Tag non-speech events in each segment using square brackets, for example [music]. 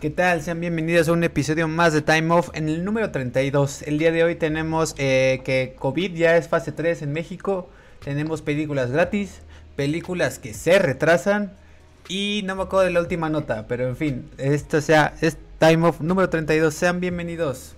¿Qué tal? Sean bienvenidos a un episodio más de Time Off en el número 32. El día de hoy tenemos eh, que COVID ya es fase 3 en México. Tenemos películas gratis, películas que se retrasan y no me acuerdo de la última nota, pero en fin, esto sea, es Time Off número 32. Sean bienvenidos.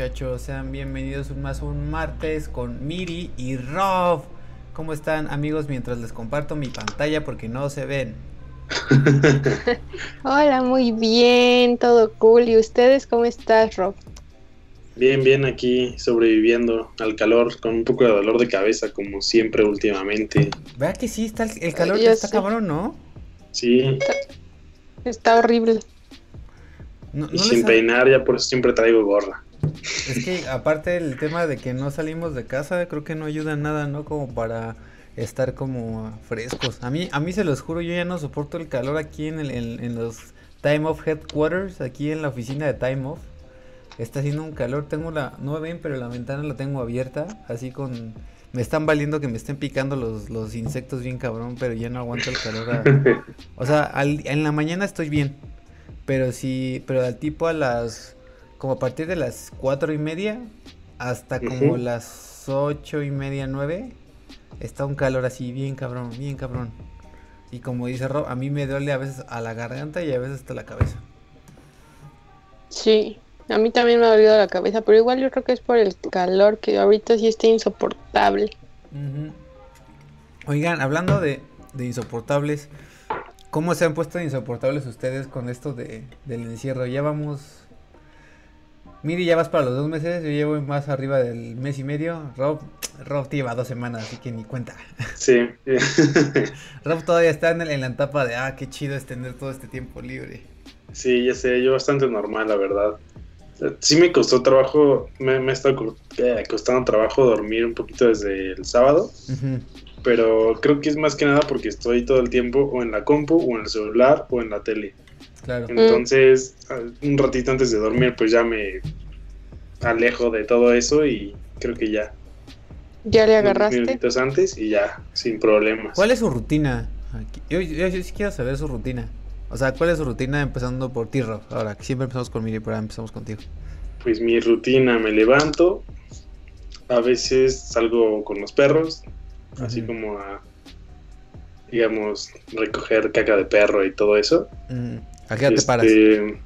Muchachos, sean bienvenidos un más un martes con Miri y Rob. ¿Cómo están amigos? Mientras les comparto mi pantalla porque no se ven. [laughs] Hola, muy bien, todo cool. ¿Y ustedes cómo estás, Rob? Bien, bien, aquí sobreviviendo al calor con un poco de dolor de cabeza como siempre últimamente. Vea que sí, está el, calor ya está cabrón, ¿no? Sí. Está, está horrible. y sin peinar, ya por eso siempre traigo gorra. Es que aparte el tema de que no salimos de casa, creo que no ayuda en nada, ¿no? Como para estar como frescos. A mí, a mí se los juro, yo ya no soporto el calor aquí en, el, en, los Time Off Headquarters, aquí en la oficina de Time Off. Está haciendo un calor, tengo la, no me ven, pero la ventana la tengo abierta, así con... Me están valiendo que me estén picando los, los insectos bien cabrón, pero ya no aguanto el calor. [laughs] o sea, al, en la mañana estoy bien, pero sí, pero al tipo a las, como a partir de las cuatro y media hasta como las ocho y media, nueve, está un calor así bien cabrón, bien cabrón. Y como dice Rob, a mí me duele a veces a la garganta y a veces hasta la cabeza. Sí, a mí también me ha dolido la cabeza, pero igual yo creo que es por el calor que ahorita sí está insoportable. Oigan, hablando de, de insoportables, ¿Cómo se han puesto insoportables ustedes con esto de, del encierro? Ya vamos... Miri, ya vas para los dos meses, yo llevo más arriba del mes y medio. Rob, Rob te lleva dos semanas, así que ni cuenta. Sí. [laughs] Rob todavía está en, en, la etapa de, ah, qué chido es tener todo este tiempo libre. Sí, ya sé, yo bastante normal, la verdad. Sí me costó trabajo, me, me está eh, costando trabajo dormir un poquito desde el sábado. Uh pero creo que es más que nada porque estoy todo el tiempo o en la compu o en el celular o en la tele. Claro. Entonces, un ratito antes de dormir, pues ya me alejo de todo eso y creo que ya. ¿Ya le agarraste? Unos minutitos antes y ya, sin problemas. ¿Cuál es su rutina? Yo, yo, sí quiero saber su rutina. O sea, ¿cuál es su rutina empezando por ti, Rob? Ahora, que siempre empezamos con Miri, pero ahora empezamos contigo. Pues mi rutina, me levanto, a veces salgo con los perros, así como a, digamos, recoger caca de perro y todo eso. ¿A qué te paras? Este,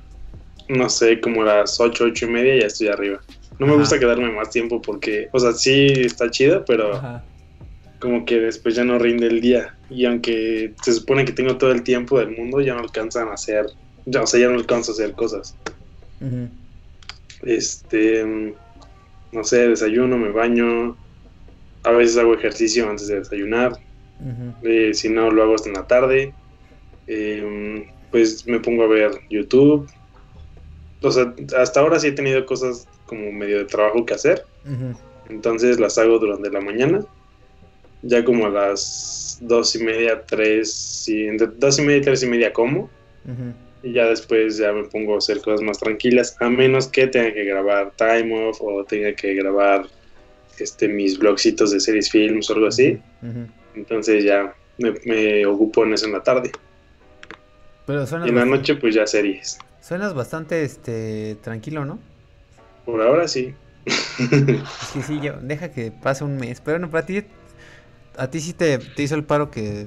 no sé, como a las 8, 8 y media ya estoy arriba. No me gusta quedarme más tiempo porque, o sea, sí está chido, pero como que después ya no rinde el día. Y aunque se supone que tengo todo el tiempo del mundo, ya no alcanzan a hacer, ya, o sea, ya no alcanzo a hacer cosas. Este, no sé, desayuno, me baño, a veces hago ejercicio antes de desayunar. Eh, si no, lo hago hasta en la tarde. Em, pues me pongo a ver YouTube. O sea, hasta ahora sí he tenido cosas como medio de trabajo que hacer. Entonces las hago durante la mañana. Ya como a las dos y media, tres, y entre dos y media y tres y media como. Y ya después ya me pongo a hacer cosas más tranquilas, a menos que tenga que grabar time off o tenga que grabar este, mis blogcitos de series films o algo así. Entonces ya me, ocupo en eso en la tarde. Pero y en la noche pues ya series. Suenas bastante este tranquilo, ¿no? Por ahora sí. sí, sí, yo, deja que pase un mes. Pero bueno, para ti, a ti sí te, te hizo el paro que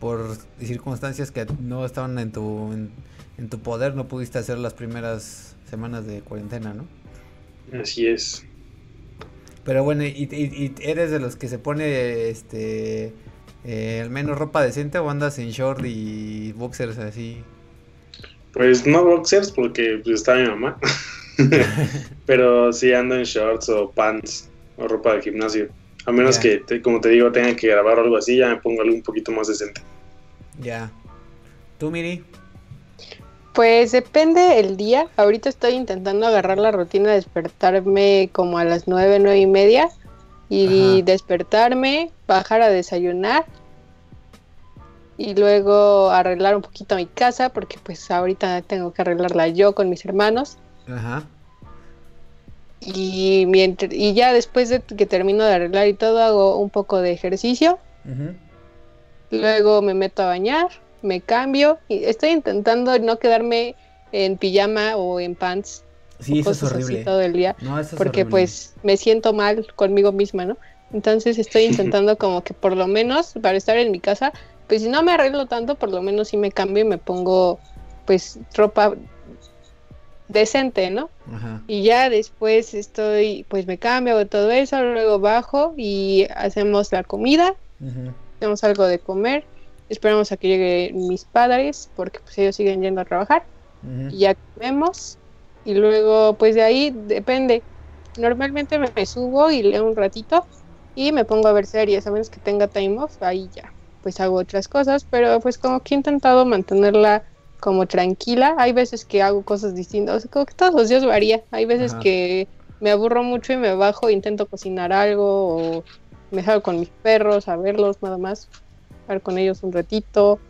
por circunstancias que no estaban en tu, en tu poder no pudiste hacer las primeras semanas de cuarentena, ¿no? Así es. Pero bueno, ¿y, eres de los que se pone este eh, al menos ropa decente o andas en short y boxers así? Pues no boxers porque pues, está mi mamá. [laughs] Pero sí ando en shorts o pants o ropa de gimnasio. A menos que, como te digo, tenga que grabar algo así, ya me pongo algo un poquito más decente. Ya. ¿Tú, Miri? Pues depende el día. Ahorita estoy intentando agarrar la rutina de despertarme como a las nueve, nueve y media. Y Ajá. despertarme, bajar a desayunar. Y luego arreglar un poquito mi casa, porque pues ahorita tengo que arreglarla yo con mis hermanos. Ajá. Y, mientras, y ya después de que termino de arreglar y todo, hago un poco de ejercicio. Luego me meto a bañar, me cambio. Y estoy intentando no quedarme en pijama o en pants Sí, eso es cosas así horrible. todo el día, No, eso es porque horrible. pues me siento mal conmigo misma, ¿no? Entonces estoy [laughs] intentando como que por lo menos para estar en mi casa, pues si no me arreglo tanto, por lo menos sí me cambio y me pongo pues ropa decente, ¿no? Ajá. Y ya después estoy, pues me cambio hago todo eso, luego bajo y hacemos la comida, Ujú. hacemos algo de comer, esperamos a que lleguen mis padres porque pues ellos siguen yendo a trabajar y ya comemos y luego pues de ahí depende. Normalmente me, subo y leo un ratito y me pongo a ver series, a menos que tenga time off, ahí ya pues hago otras cosas, pero pues como que he intentado mantenerla como tranquila, hay veces que hago cosas distintas, o sea, como que todos los días varía, hay veces Ajá. que me aburro mucho y me bajo, intento cocinar algo o me salgo con mis perros a verlos nada más, estar con ellos un ratito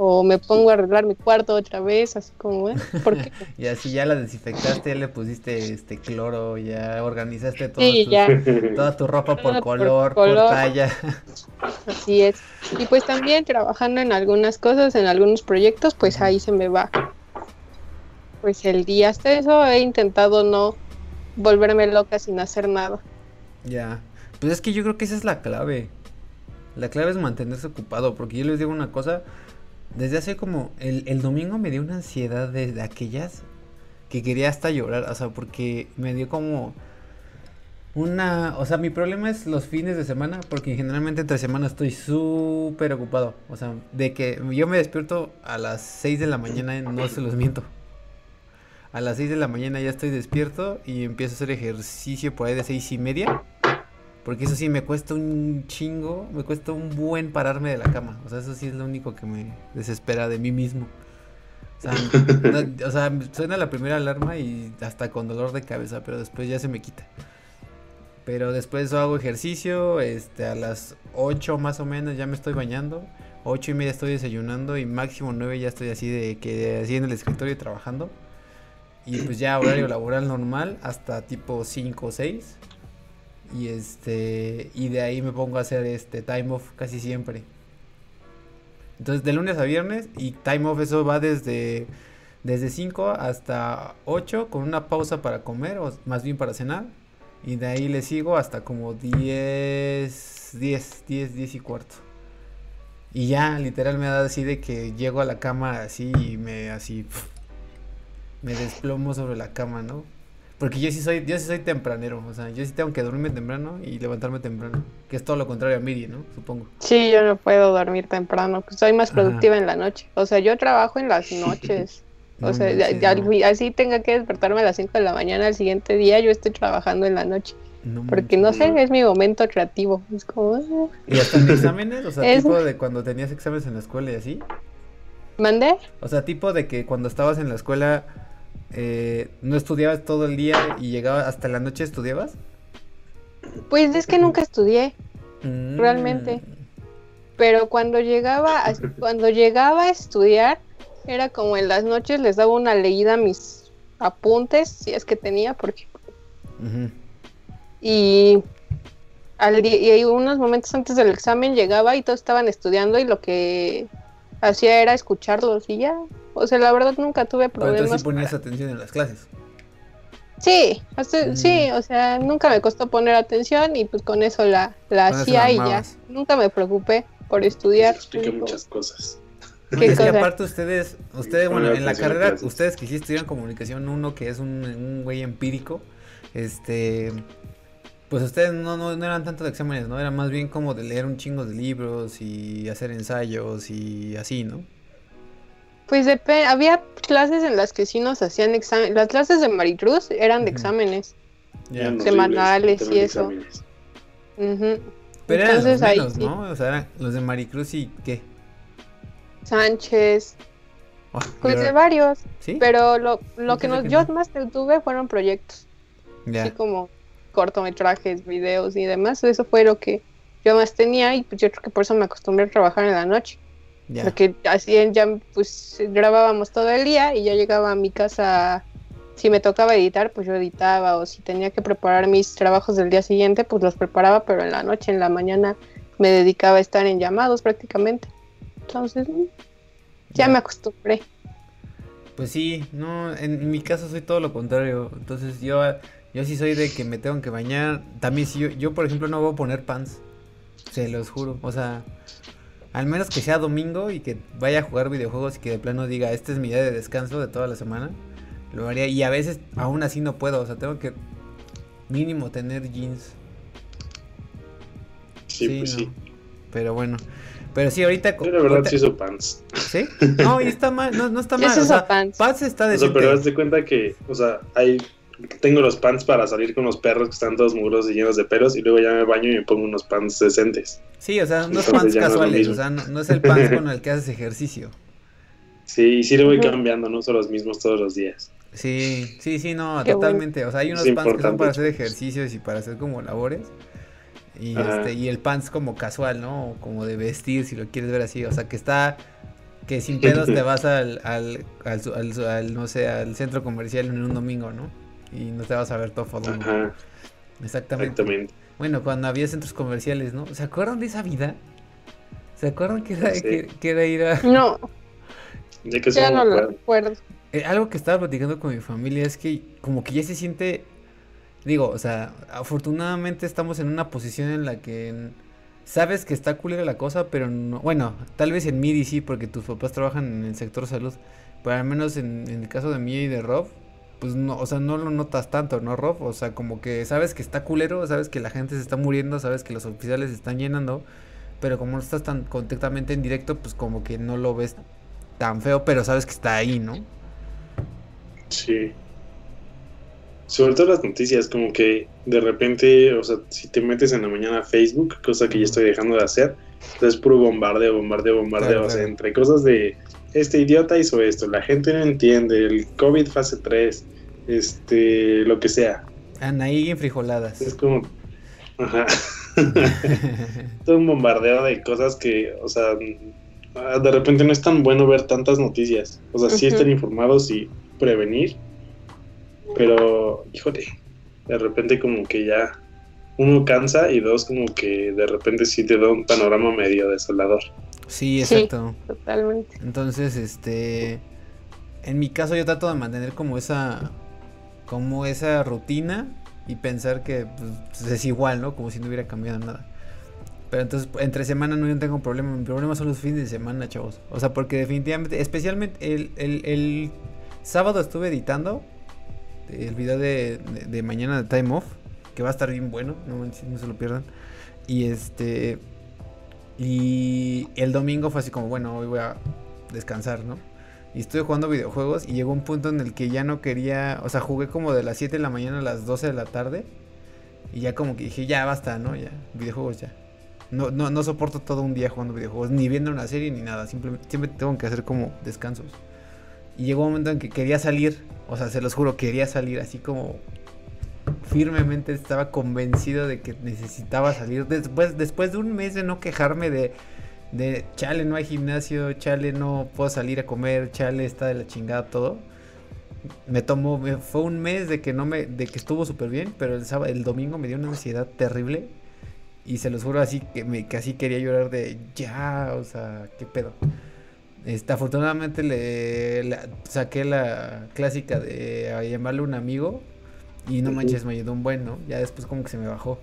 o me pongo a arreglar mi cuarto otra vez, así como, ¿eh? Porque [laughs] Y así ya la desinfectaste, ya le pusiste este cloro, ya organizaste todo sí, tus- ya, [laughs] toda tu ropa por Todo por color, por, color. talla. así es. Y pues también trabajando en algunas cosas, en algunos proyectos, pues ahí se me va. Pues el día hasta eso he intentado no volverme loca sin hacer nada. Ya. Pues es que yo creo que esa es la clave. La clave es mantenerse ocupado, porque yo les digo una cosa, desde hace como el, el domingo me dio una ansiedad de, de aquellas que quería hasta llorar, o sea, porque me dio como una, o sea, mi problema es los fines de semana, porque generalmente entre semana estoy súper ocupado, o sea, de que yo me despierto a las 6 de la mañana, [clears throat] no se los miento. A las 6 de la mañana ya estoy despierto y empiezo a hacer ejercicio por ahí de seis y media. Porque eso sí me cuesta un chingo, me cuesta un buen pararme de la cama. O sea, eso sí es lo único que me desespera de mí mismo. O sea, [laughs] no- o sea, suena la primera alarma y hasta con dolor de cabeza, pero después ya se me quita. Pero después hago ejercicio, este, a las 8 más o menos ya me estoy bañando. 8 y media estoy desayunando y máximo 9 ya estoy así de que así en el escritorio trabajando. Y pues ya horario laboral normal hasta tipo 5 o 6. Y este y de ahí me pongo a hacer este time off casi siempre. Entonces de lunes a viernes y time off eso va desde desde 5 hasta 8 con una pausa para comer o más bien para cenar y de ahí le sigo hasta como 10 10 10 10 y cuarto. Y ya literal me da así de que llego a la cama así y me así me desplomo sobre la cama, ¿no? Porque yo sí soy, yo sí soy tempranero, o sea, yo sí tengo que dormirme temprano y levantarme temprano, que es todo lo contrario a Miri, ¿no? Supongo. Sí, yo no puedo dormir temprano, pues soy más Ajá. productiva en la noche. O sea, yo trabajo en las [laughs] noches. O No sea, ya- manches, ya no. al- así tenga que despertarme a las 5 de la mañana al siguiente día, yo estoy trabajando en la noche. No Porque no sé, es mi momento creativo. Es como, ah, ¿Y hasta en exámenes? O sea, [laughs] Es- tipo de cuando tenías exámenes en la escuela y así. ¿mandé? O sea, tipo de que cuando estabas en la escuela eh, no estudiabas todo el día y llegabas hasta la noche estudiabas. Pues es que nunca estudié, Mm. Realmente. pero cuando llegaba, a, cuando llegaba a estudiar, era como en las noches les daba una leída a mis apuntes, si es que tenía, porque y, al y unos momentos antes del examen llegaba y todos estaban estudiando y lo que hacía era escucharlos y ya. O sea, la verdad nunca tuve Pero entonces problemas. sí ponías para- atención en las clases. Sí, hasta- Mm. sí, o sea, nunca me costó poner atención y pues con eso la, la Con eso hacía la y ya. Nunca me preocupé por estudiar. Eso explica Digo, muchas cosas. ¿Qué es que cosa? aparte ustedes, ustedes, bueno, en la carrera, clases. ustedes que sí estudian comunicación, uno que es un, un güey empírico, este, pues ustedes no, no, no eran tanto de exámenes, ¿no? Era más bien como de leer un chingo de libros y hacer ensayos y así, ¿no? Pues depe- había clases en las que sí nos hacían exámenes. Las clases de Maricruz eran de exámenes. Semanales y eso. Ujú. Pero eran los Entonces ahí menos, sí. ¿no? O sea, eran los de Maricruz y qué. Sánchez, Pues de varios. ¿Sí? Pero lo, lo que, nos, yo más tuve fueron proyectos. Así como cortometrajes, videos y demás. Eso fue lo que yo más tenía y pues yo creo que por eso me acostumbré a trabajar en la noche. Porque así ya pues grabábamos todo el día y yo llegaba a mi casa, si me tocaba editar, pues yo editaba o si tenía que preparar mis trabajos del día siguiente, pues los preparaba, pero en la noche, en la mañana me dedicaba a estar en llamados prácticamente. Entonces, mm, ya, me acostumbré. Pues sí, no, en mi caso soy todo lo contrario. Entonces yo, yo sí soy de que me tengo que bañar. También si yo, yo por ejemplo no voy a poner pants. Se los juro. O sea, al menos que sea domingo y que vaya a jugar videojuegos y que de plano diga, este es mi día de descanso de toda la semana. Lo haría. Y a veces aún así no puedo. O sea, tengo que mínimo tener jeans. Sí, pues sí. Pero bueno. Pero sí, ahorita. Yo la verdad sí uso pants. ¿Sí? [laughs] No, y está mal, no, no está mal. o sea, pants. pants está de. O sea, pero haz de cuenta que, o sea, hay tengo los pants para salir con los perros que están todos mugrosos y llenos de pelos y luego ya me baño y me pongo unos pants decentes. Sí, o sea, unos pants casuales, o sea, no, es el pants [laughs] con el que haces ejercicio. Sí, sí lo voy cambiando, no son los mismos todos los días. Sí, sí, sí, no, totalmente. O sea, hay unos pants que son para hacer ejercicios y para hacer como labores. Y, este, y el pants como casual, ¿no? Como de vestir, si lo quieres ver así. O sea, que está que sin pedos te [laughs] vas al, al, al, no sé, al centro comercial en un domingo, ¿no? Y no te vas a ver todo fodongo. Exactamente. Exactamente. Bueno, cuando había centros comerciales, ¿no? ¿Se acuerdan de esa vida? ¿Se acuerdan que era, que, era ir a...? [laughs] No. ya no lo recuerdo. Eh, algo que estaba platicando con mi familia es que como que ya se siente... Digo, o sea, afortunadamente estamos en una posición en la que... Sabes que está culera la cosa, pero no... Bueno, tal vez en MIDI sí, porque tus papás trabajan en el sector salud. Pero al menos en, en el caso de mí y de Rob, pues no, o sea, no lo notas tanto, ¿no, Rob? O sea, como que sabes que está culero, sabes que la gente se está muriendo, sabes que los oficiales se están llenando, pero como no estás tan contactamente en directo, pues como que no lo ves tan feo, pero sabes que está ahí, ¿no? Sí. Sobre todo las noticias, como que de repente, o sea, si te metes en la mañana a Facebook, cosa que ya estoy dejando de hacer, es puro bombardeo, bombardeo, bombardeo, o sea, entre cosas de este idiota hizo esto, la gente no entiende, el COVID fase 3, este, lo que sea. Anaí en frijoladas. Es como, ajá. [laughs] Todo un bombardeo de cosas que, o sea, de repente no es tan bueno ver tantas noticias. O sea, sí están informados y prevenir, pero, híjole, de repente como que ya uno cansa y dos como que de repente sí te da un panorama medio desolador. Sí, exacto. totalmente. Entonces, este, en mi caso yo trato de mantener como esa, como esa rutina y pensar que pues, es igual, ¿no? Como si no hubiera cambiado nada. Pero entonces, entre semana no tengo problema. Mi problema son los fines de semana, chavos. O sea, porque definitivamente, especialmente el, el, el sábado estuve editando el video de, de, mañana de Time Off, que va a estar bien bueno, no, no se lo pierdan. Y este, y el domingo fue así como, bueno, hoy voy a descansar, ¿no? Y estuve jugando videojuegos y llegó un punto en el que ya no quería, o sea, jugué como de las 7 de la mañana a las 12 de la tarde. Y ya como que dije, ya basta, ¿no? Ya, videojuegos ya. No, no, no soporto todo un día jugando videojuegos, ni viendo una serie ni nada. Simplemente siempre tengo que hacer como descansos. Y llegó un momento en que quería salir, o sea, se los juro, quería salir así como firmemente estaba convencido de que necesitaba salir. Después, después de un mes de no quejarme de, de chale, no hay gimnasio, chale, no puedo salir a comer, chale, está de la chingada todo. Me tomó, fue un mes de que no me, de que estuvo súper bien, pero el sábado, el domingo me dio una ansiedad terrible. Y se los juro así que me casi quería llorar de ya, o sea, qué pedo. Este, afortunadamente le, saqué la clásica de llamarle un amigo y no manches, me ayudó un buen, ¿no? Ya después como que se me bajó.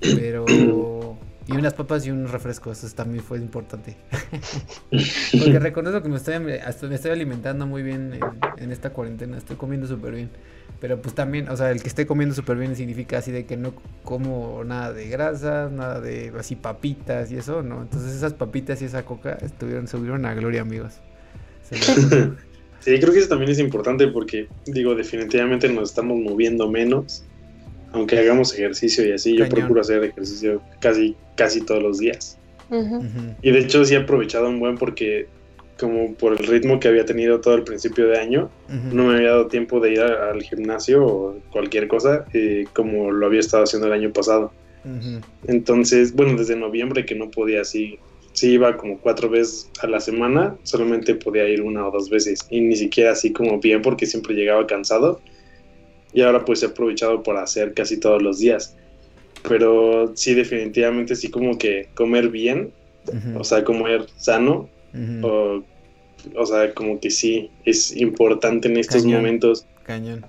Pero... [coughs] Y unas papas y un refresco, eso también fue importante. [laughs] Porque reconozco que me estoy, me estoy alimentando muy bien en, esta cuarentena, estoy comiendo súper bien. Pero pues también, o sea, el que esté comiendo súper bien significa así de que no como nada de grasas, nada de así papitas y eso, ¿no? Entonces esas papitas y esa coca estuvieron, subieron a gloria, amigos. [laughs] Sí, creo que eso también es importante porque, digo, definitivamente nos estamos moviendo menos, aunque hagamos ejercicio y así. Yo procuro hacer ejercicio casi, casi todos los días. Y de hecho sí he aprovechado un buen porque como por el ritmo que había tenido todo el principio de año, no me había dado tiempo de ir al gimnasio o cualquier cosa eh, como lo había estado haciendo el año pasado. Entonces, bueno, desde noviembre que no podía así, sí iba como cuatro veces a la semana, solamente podía ir una o dos veces y ni siquiera así como bien porque siempre llegaba cansado y ahora pues he aprovechado por hacer casi todos los días. Pero sí, definitivamente sí como que comer bien, o sea, comer sano, o, o, sea, como que sí, es importante en estos momentos. Cañón.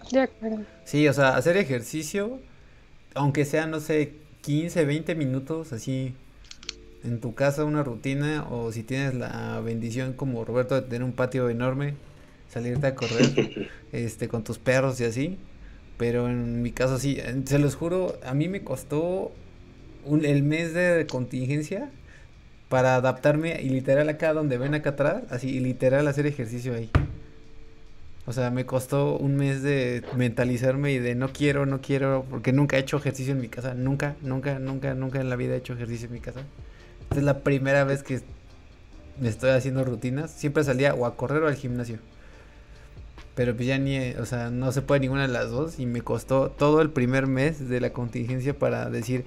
Sí, o sea, hacer ejercicio, aunque sea, no sé, 15, 20 minutos, así en tu casa una rutina o si tienes la bendición como Roberto de tener un patio enorme, salirte a correr [laughs] este con tus perros y así. Pero en mi caso sí, se los juro, a mí me costó un, el mes de contingencia para adaptarme y literal acá donde ven acá atrás, así literal hacer ejercicio ahí. O sea, me costó un mes de mentalizarme y de no quiero, no quiero, porque nunca he hecho ejercicio en mi casa, nunca, nunca, nunca, nunca en la vida he hecho ejercicio en mi casa. Es la primera vez que me estoy haciendo rutinas, siempre salía o a correr o al gimnasio. Pero pues ya ni, o sea, no se puede ninguna de las dos y me costó todo el primer mes de la contingencia para decir,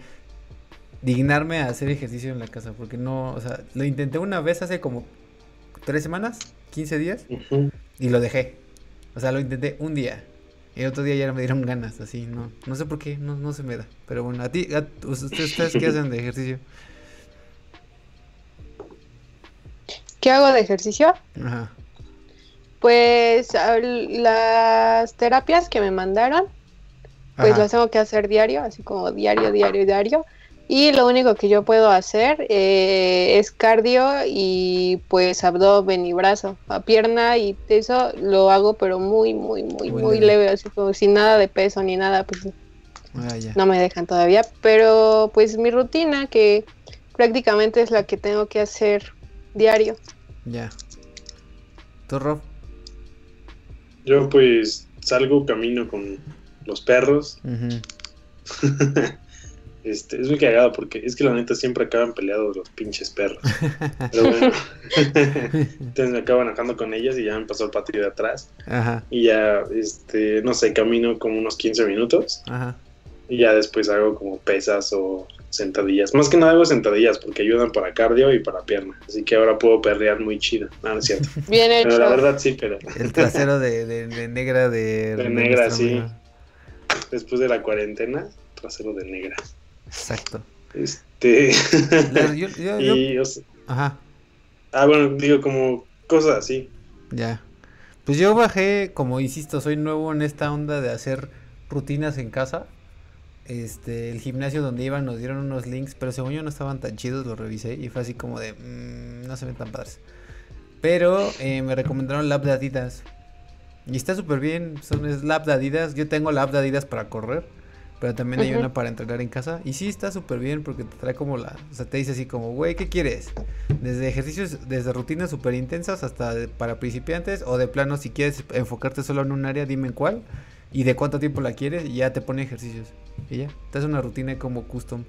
dignarme a hacer ejercicio en la casa, porque no, o sea, lo intenté una vez hace como tres semanas, 15 días, y lo dejé. O sea, lo intenté un día. Y el otro día ya me dieron ganas, así, no, no sé por qué, no, no se me da. Pero bueno, a ti, ¿ustedes, qué hacen de ejercicio? ¿Qué hago de ejercicio? Ajá. Pues las terapias que me mandaron, pues las tengo que hacer diario, así como diario, diario, diario. Y lo único que yo puedo hacer eh, es cardio y pues abdomen y brazo. A pierna y eso lo hago pero muy, muy, muy, muy, leve. Así como sin nada de peso ni nada, pues ah, no me dejan todavía. Pero pues mi rutina que prácticamente es la que tengo que hacer diario. Ya. ¿Tú, Rob? Yo pues salgo, camino con los perros. [laughs] Este, es muy cagado porque es que la neta siempre acaban peleados los pinches perros. [laughs] Pero bueno. [laughs] Entonces me acabo enojando con ellos y ya me pasó el patio de atrás. Ajá. Y ya, este, no sé, camino como unos 15 minutos. Ajá. Y ya después hago como pesas o sentadillas. Más que nada hago sentadillas porque ayudan para cardio y para pierna. Así que ahora puedo perrear muy chido. No, no es cierto. [laughs] Bien hecho. Pero la verdad sí, pero. El trasero de, de, negra de. De negra, sí. Después de la cuarentena, trasero de negra. Exacto. Este. [laughs] y, Ajá. Ah, bueno, digo como cosas así. Ya. Pues yo bajé, como insisto, soy nuevo en esta onda de hacer rutinas en casa. Este, el gimnasio donde iban nos dieron unos links, pero según yo no estaban tan chidos, los revisé y fue así como de, mmm, no se ven tan padres. Pero eh, me recomendaron la app de Adidas. Y está súper bien, son, es la app de Adidas. Yo tengo la app de Adidas para correr. Pero también hay una para entrenar en casa. Y sí está súper bien porque te trae como la... O sea, te dice así como, güey, ¿qué quieres? Desde ejercicios, desde rutinas súper intensas hasta para principiantes. O de plano, si quieres enfocarte solo en un área, dime en cuál. Y de cuánto tiempo la quieres y ya te pone ejercicios. Y ya, te hace una rutina como custom.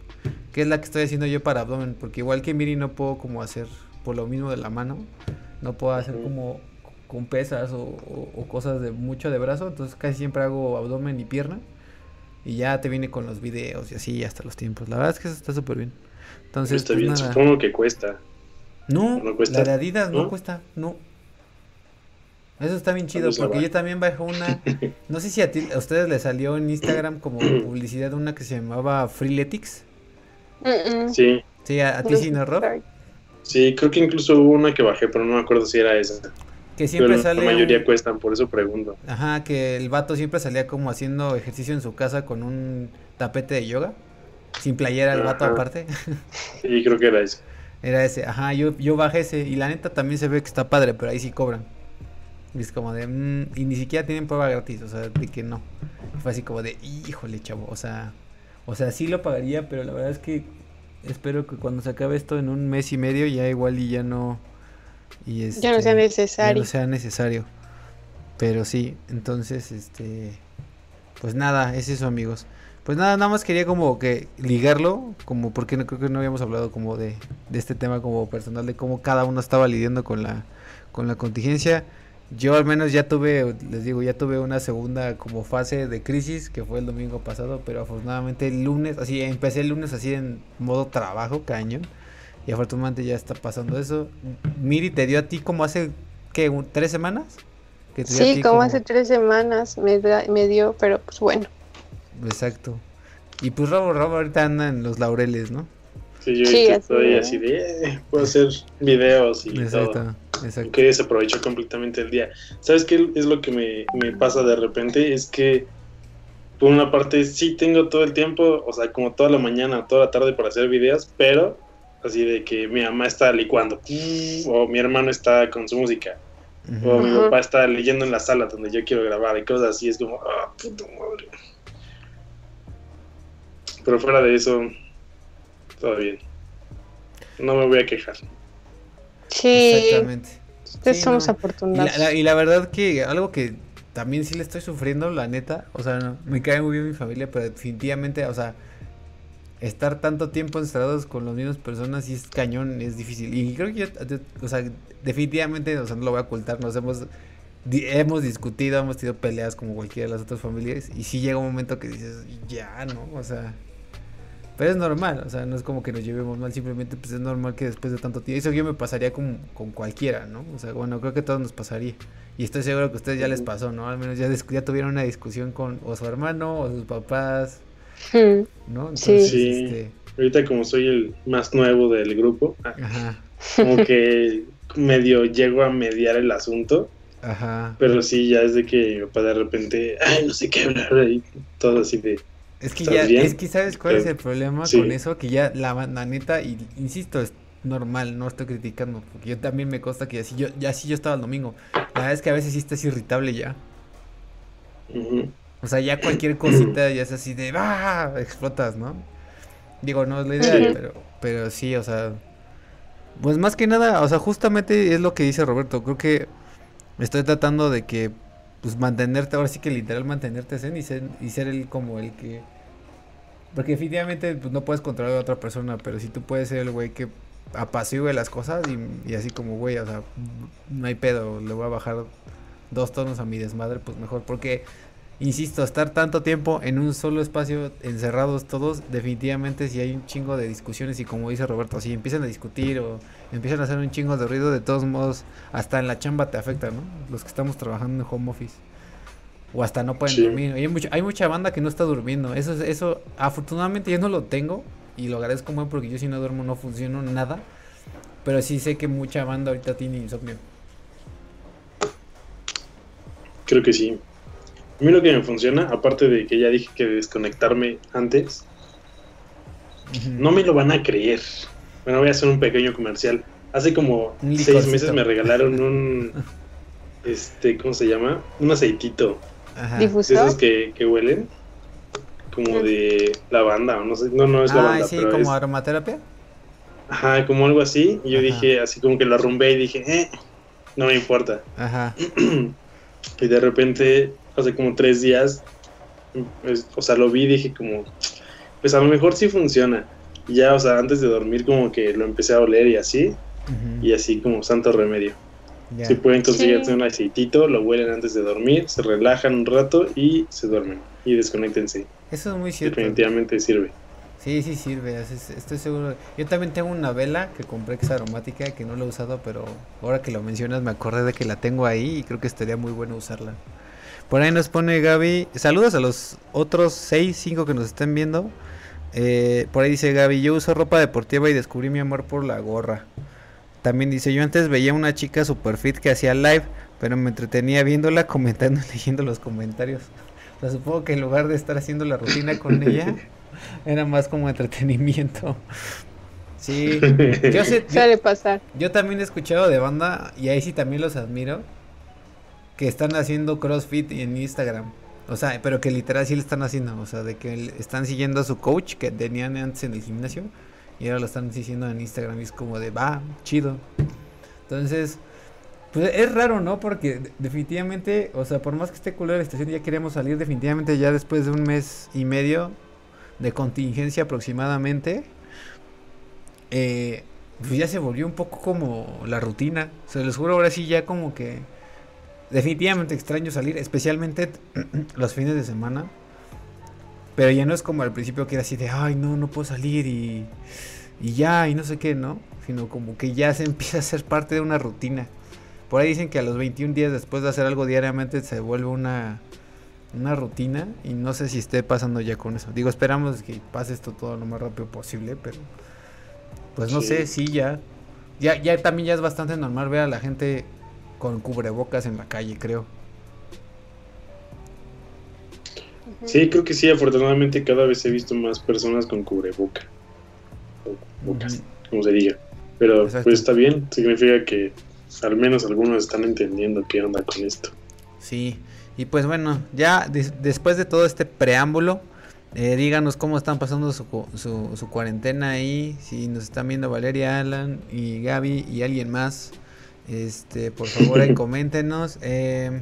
Que es la que estoy haciendo yo para abdomen. Porque igual que Miri no puedo como hacer por lo mismo de la mano. No puedo hacer como con pesas o, o cosas de mucho de brazo. Entonces casi siempre hago abdomen y pierna. Y ya te viene con los videos y así hasta los tiempos. La verdad es que eso está súper bien. Entonces, está pues bien, supongo que cuesta. No, la de Adidas ¿No? cuesta, no. Eso está bien chido porque yo también bajo una. [laughs] No sé si a, ti, a ustedes les salió en Instagram como [clears throat] publicidad una que se llamaba Freeletics. Sí. Sí, a, ti sí, ¿no, Rob? Sí, creo que incluso hubo una que bajé, pero no me acuerdo si era esa. Que siempre sale. La mayoría cuestan, por eso pregunto. Ajá, que el vato siempre salía como haciendo ejercicio en su casa con un tapete de yoga. Sin playera el vato aparte. Sí, creo que era ese. [laughs] Era ese, ajá, yo, yo bajé ese. Y la neta también se ve que está padre, pero ahí sí cobran. Y es como de. Mm", y ni siquiera tienen prueba gratis, o sea, de que no. Fue así como de, híjole, chavo, o sea. O sea, sí lo pagaría, pero la verdad es que espero que cuando se acabe esto en un mes y medio ya igual y ya no y ya no sea este, necesario. no sea necesario. Pero sí, entonces, este, pues nada, es eso amigos. Pues nada, nada más quería como que ligarlo, como porque no creo que no habíamos hablado como de, de este tema como personal, de cómo cada uno estaba lidiando con la con la contingencia. Yo al menos ya tuve, les digo, ya tuve una segunda como fase de crisis que fue el domingo pasado, pero afortunadamente el lunes, así empecé el lunes así en modo trabajo, cañón. Y afortunadamente ya está pasando eso. Miri, ¿te dio a ti como hace, ¿qué? ¿Tres semanas? sí, como, hace tres semanas me, me dio, pero pues bueno. Exacto. Y pues Robo Robo ahorita anda en los laureles, ¿no? Sí, yo estoy así de, eh, puedo hacer videos y todo. Exacto. Que se aprovechó completamente el día. ¿Sabes qué es lo que me, me pasa de repente? Es que por una parte sí tengo todo el tiempo, o sea, como toda la mañana, toda la tarde para hacer videos, pero así de que mi mamá está licuando, o mi hermano está con su música, o mi papá está leyendo en la sala donde yo quiero grabar y cosas así, es como, ah, puta madre. Pero fuera de eso, todo bien. No me voy a quejar. Sí. Exactamente. Ustedes somos afortunados. Y la, verdad que algo que también sí le estoy sufriendo, la neta, o sea, me cae muy bien mi familia, pero definitivamente, o sea, estar tanto tiempo encerrados con las mismas personas y es cañón, es difícil. Y creo que o sea, definitivamente, o sea, no lo voy a ocultar, nos hemos, hemos discutido, hemos tenido peleas como cualquiera de las otras familias y sí llega un momento que dices, ya, ¿no? O sea, pero es normal, o sea, no es como que nos llevemos mal, simplemente pues es normal que después de tanto tiempo, eso yo me pasaría con, con cualquiera, ¿no? O sea, bueno, creo que a todos nos pasaría. Y estoy seguro que a ustedes ya les pasó, ¿no? Al menos ya, ya tuvieron una discusión con o su hermano o sus papás ¿No? sí. Este, Ahorita como soy el más nuevo del grupo, ah, como que medio llego a mediar el asunto. Ajá. Pero sí, ya es de que de repente, ay, no sé qué hablar y todo así de... Es que ya, es que sabes cuál es el problema con eso, que ya la, la neta, y insisto, es normal, no estoy criticando, porque yo también me consta que así yo, ya sí yo estaba el domingo. La verdad es que a veces sí estás irritable ya. O sea, ya cualquier cosita [clears throat] ya es así de, ¡ah! Explotas, ¿no? Digo, no es la idea, pero, pero sí, o sea. Pues más que nada, o sea, justamente es lo que dice Roberto. Creo que estoy tratando de que, pues mantenerte, ahora sí que literal mantenerte zen y ser, y ser el como el que. Porque definitivamente pues, no puedes controlar a otra persona, pero si tú puedes ser el güey que apacigüe las cosas y, y así como, güey, o sea, no hay pedo, le voy a bajar dos tonos a mi desmadre, pues mejor. Porque insisto, estar tanto tiempo en un solo espacio, encerrados todos, definitivamente si hay un chingo de discusiones y como dice Roberto, si empiezan a discutir o empiezan a hacer un chingo de ruido, de todos modos, hasta en la chamba te afecta, ¿no? Los que estamos trabajando en home office. O hasta no pueden dormir. Hay, mucho, hay mucha banda que no está durmiendo. Eso, eso afortunadamente yo no lo tengo y lo agradezco muy porque yo si no duermo no funciono nada. Pero sí sé que mucha banda ahorita tiene insomnio. Creo que sí. A mí lo que me funciona, aparte de que ya dije que desconectarme antes, no me lo van a creer. Bueno, voy a hacer un pequeño comercial. Hace como seis meses me regalaron un, [laughs] este, ¿cómo se llama? Un aceitito. Ajá. ¿Difusor? Esos que, que huelen. Como de lavanda, o no sé, no, no es lavanda. Ah, sí, como aromaterapia. Ajá, como algo así. Y yo dije, así como que lo arrumbé y dije, eh, no me importa. Ajá. [clears throat] y de repente hace como tres días, pues, o sea, lo vi y dije como, pues a lo mejor sí funciona. Y ya, o sea, antes de dormir como que lo empecé a oler y así, y así como santo remedio. Si pueden conseguirse un aceitito, lo huelen antes de dormir, se relajan un rato y se duermen y desconectense. Eso es muy cierto. Definitivamente sirve. Sí, sí sirve, estoy seguro. Yo también tengo una vela que compré que es aromática, que no la he usado, pero ahora que lo mencionas me acordé de que la tengo ahí y creo que estaría muy bueno usarla. Por ahí nos pone Gaby. Saludos a los otros 6, 5 que nos estén viendo. Eh, por ahí dice Gaby, yo uso ropa deportiva y descubrí mi amor por la gorra. También dice, yo antes veía una chica super fit que hacía live, pero me entretenía viéndola, [laughs] comentando y leyendo los comentarios. O sea, supongo que en lugar de estar haciendo la rutina con ella, [laughs] era más como entretenimiento. Sí, yo sé. Suele pasar. Yo también he escuchado de banda y ahí sí también los admiro que están haciendo CrossFit en Instagram. O sea, pero que literal sí lo están haciendo. O sea, de que están siguiendo a su coach que tenían antes en el gimnasio. Y ahora lo están diciendo en Instagram. Y es como de, va, chido. Entonces, pues es raro, ¿no? Porque definitivamente, o sea, por más que esté culera la estación, ya queremos salir definitivamente ya después de un mes y medio de contingencia aproximadamente. Eh, pues ya se volvió un poco como la rutina. Se les juro, ahora sí ya como que definitivamente extraño salir, especialmente [clears throat] los fines de semana. Pero ya no es como al principio que era así de, ay, no, no puedo salir y, y ya, y no sé qué, ¿no? Sino como que ya se [laughs] empieza a ser parte de una rutina. Por ahí dicen que a los 21 días después de hacer algo diariamente se vuelve una, una rutina y no sé si esté pasando ya con eso. Digo, esperamos que pase esto todo lo más rápido posible, pero pues no sé, sí ya. Ya, ya también ya es bastante normal ver a la gente con cubrebocas en la calle, creo. Sí, creo que sí, afortunadamente cada vez he visto más personas con cubreboca. O como se diga. Pero pues está bien, significa que al menos algunos están entendiendo qué onda con esto. Sí, y pues bueno, ya después de todo este preámbulo, eh, díganos cómo están pasando su, su, cuarentena ahí, si nos están viendo Valeria, Alan y Gaby y alguien más. Este, por favor, ahí [laughs] coméntenos. Eh,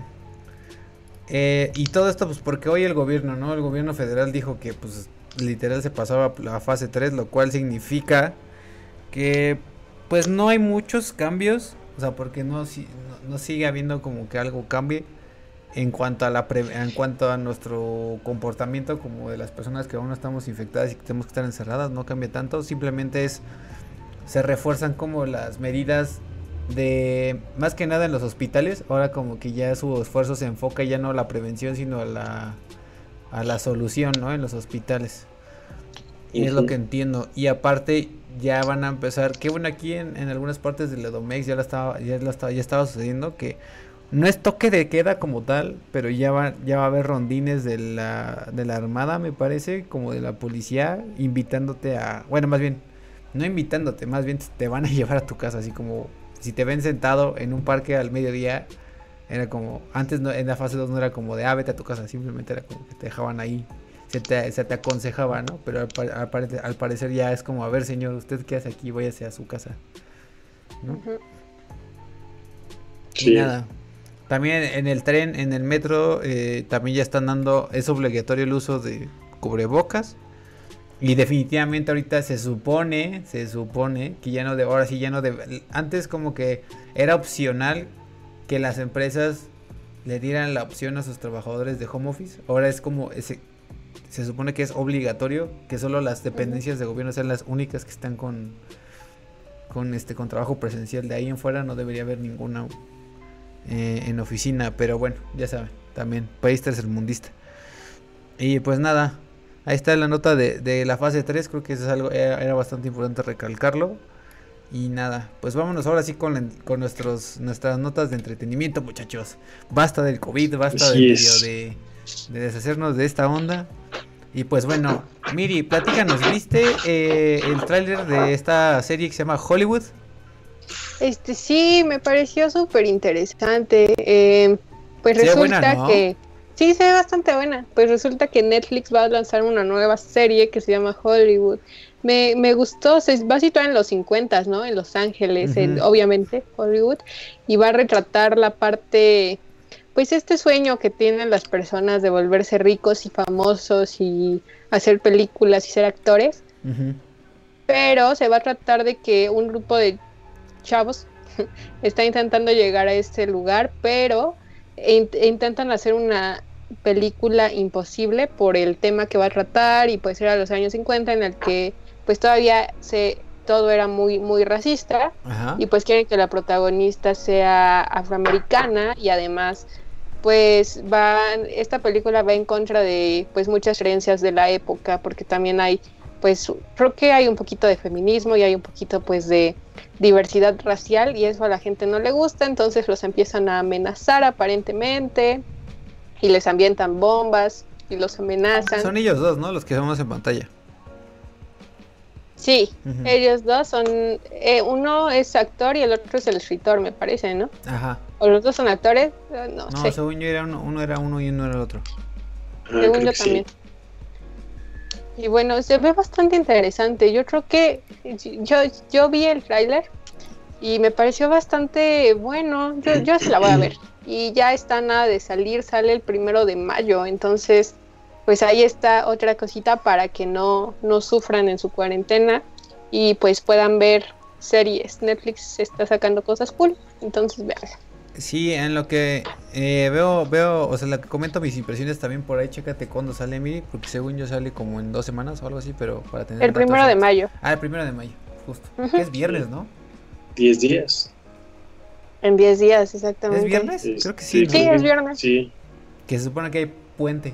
eh, y todo esto, pues porque hoy el gobierno, ¿no? El gobierno federal dijo que, pues, literal se pasaba a fase 3, lo cual significa que, pues, no hay muchos cambios. O sea, porque no, no sigue habiendo como que algo cambie en cuanto a la en cuanto a nuestro comportamiento como de las personas que aún no estamos infectadas y que tenemos que estar encerradas no cambia tanto simplemente es se refuerzan como las medidas de más que nada en los hospitales ahora como que ya su esfuerzo se enfoca ya no a la prevención sino a la a la solución no en los hospitales. Y es lo que entiendo. Y aparte ya van a empezar que bueno aquí en, en algunas partes del Edomex ya la estaba ya la estaba ya estaba sucediendo que no es toque de queda como tal, pero ya va, ya va a haber rondines de la, de la Armada, me parece, como de la policía, invitándote a... Bueno, más bien, no invitándote, más bien te van a [laughs] llevar a tu casa, así como si te ven sentado en un parque al mediodía, era como, antes no, en la fase 2 no era como de, ah, vete a tu casa, simplemente era como que te dejaban ahí, se te, se te aconsejaba, ¿no? Pero al, parecer ya es como, a ver señor, usted qué hace aquí, váyase a su casa, ¿no? Y nada, también en el tren, en el metro, eh, también ya están dando, es obligatorio el uso de cubrebocas. Y definitivamente ahorita se supone, se supone que ya no de, ahora sí ya no de, antes como que era opcional que las empresas le dieran la opción a sus trabajadores de home office. Ahora es como, ese, se supone que es obligatorio que solo las dependencias de gobierno sean las únicas que están con, con este, con trabajo presencial. De ahí en fuera no debería haber ninguna eh, en oficina, pero bueno, ya saben, también país tercermundista. Y pues nada, ahí está la nota de, la fase 3, creo que eso es algo, era, bastante importante recalcarlo. Y nada, pues vámonos ahora sí con, con nuestros, nuestras notas de entretenimiento, muchachos. Basta del COVID, basta de, de, deshacernos de esta onda. Y pues bueno, Miri, platícanos, ¿viste eh, el tráiler de esta serie que se llama Hollywood? Este sí, me pareció súper interesante. Eh, pues resulta que sí se ve bastante buena. Pues resulta que Netflix va a lanzar una nueva serie que se llama Hollywood. Me, me gustó, se va a situar en los 50, ¿no? En Los Ángeles, obviamente, Hollywood. Y va a retratar la parte, pues este sueño que tienen las personas de volverse ricos y famosos y hacer películas y ser actores. Pero se va a tratar de que un grupo de chavos [laughs] está intentando llegar a este lugar, pero intentan hacer una película imposible por el tema que va a tratar y pues era los años 50 en el que pues todavía se todo era muy muy racista y pues quieren que la protagonista sea afroamericana y además pues va esta película va en contra de pues muchas creencias de la época porque también hay pues creo que hay un poquito de feminismo y hay un poquito pues de diversidad racial y eso a la gente no le gusta, entonces los empiezan a amenazar aparentemente y les ambientan bombas y los amenazan. Son ellos dos, ¿no? Los que vemos en pantalla. Sí, ellos dos son, eh, uno es actor y el otro es el escritor, me parece, ¿no? Ajá. ¿O los dos son actores? Eh, no, no según yo era uno, era uno y uno era el otro. Ah, según yo también. Y bueno, se ve bastante interesante. Yo creo que yo, yo vi el tráiler y me pareció bastante bueno. Yo, yo se la voy a ver. [clears throat] Y ya está nada de salir, sale el primero de mayo. Entonces, pues ahí está otra cosita para que no, no sufran en su cuarentena y pues puedan ver series. Netflix está sacando cosas cool, entonces veanla. Sí, en lo que eh, veo, veo, o sea, lo que comento mis impresiones también por ahí, chécate cuándo sale Miri, porque según yo sale como en dos semanas o algo así, pero para tener... El primero de mayo. Ah, el primero de mayo, justo. que es viernes, ¿no? Diez días. En diez días, exactamente. ¿Es viernes? Creo que sí. Sí, es viernes. Sí. Que se supone que hay puente.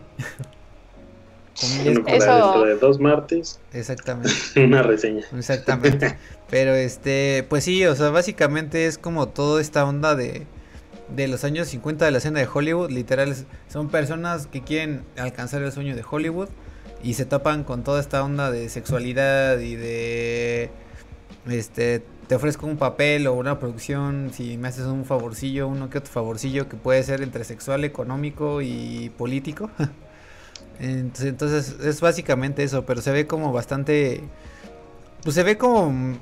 Bueno, para dentro de dos martes. Exactamente. [laughs] Una reseña. Exactamente. [laughs] Pero este, pues sí, o sea, básicamente es como toda esta onda de, de los años 50 de la escena de Hollywood. Literal, son personas que quieren alcanzar el sueño de Hollywood y se tapan con toda esta onda de sexualidad y de este te ofrezco un papel o una producción si me haces un favorcillo, uno que otro favorcillo que puede ser entre sexual, económico y político. [laughs] Entonces, es básicamente eso, pero se ve como bastante... Pues se ve como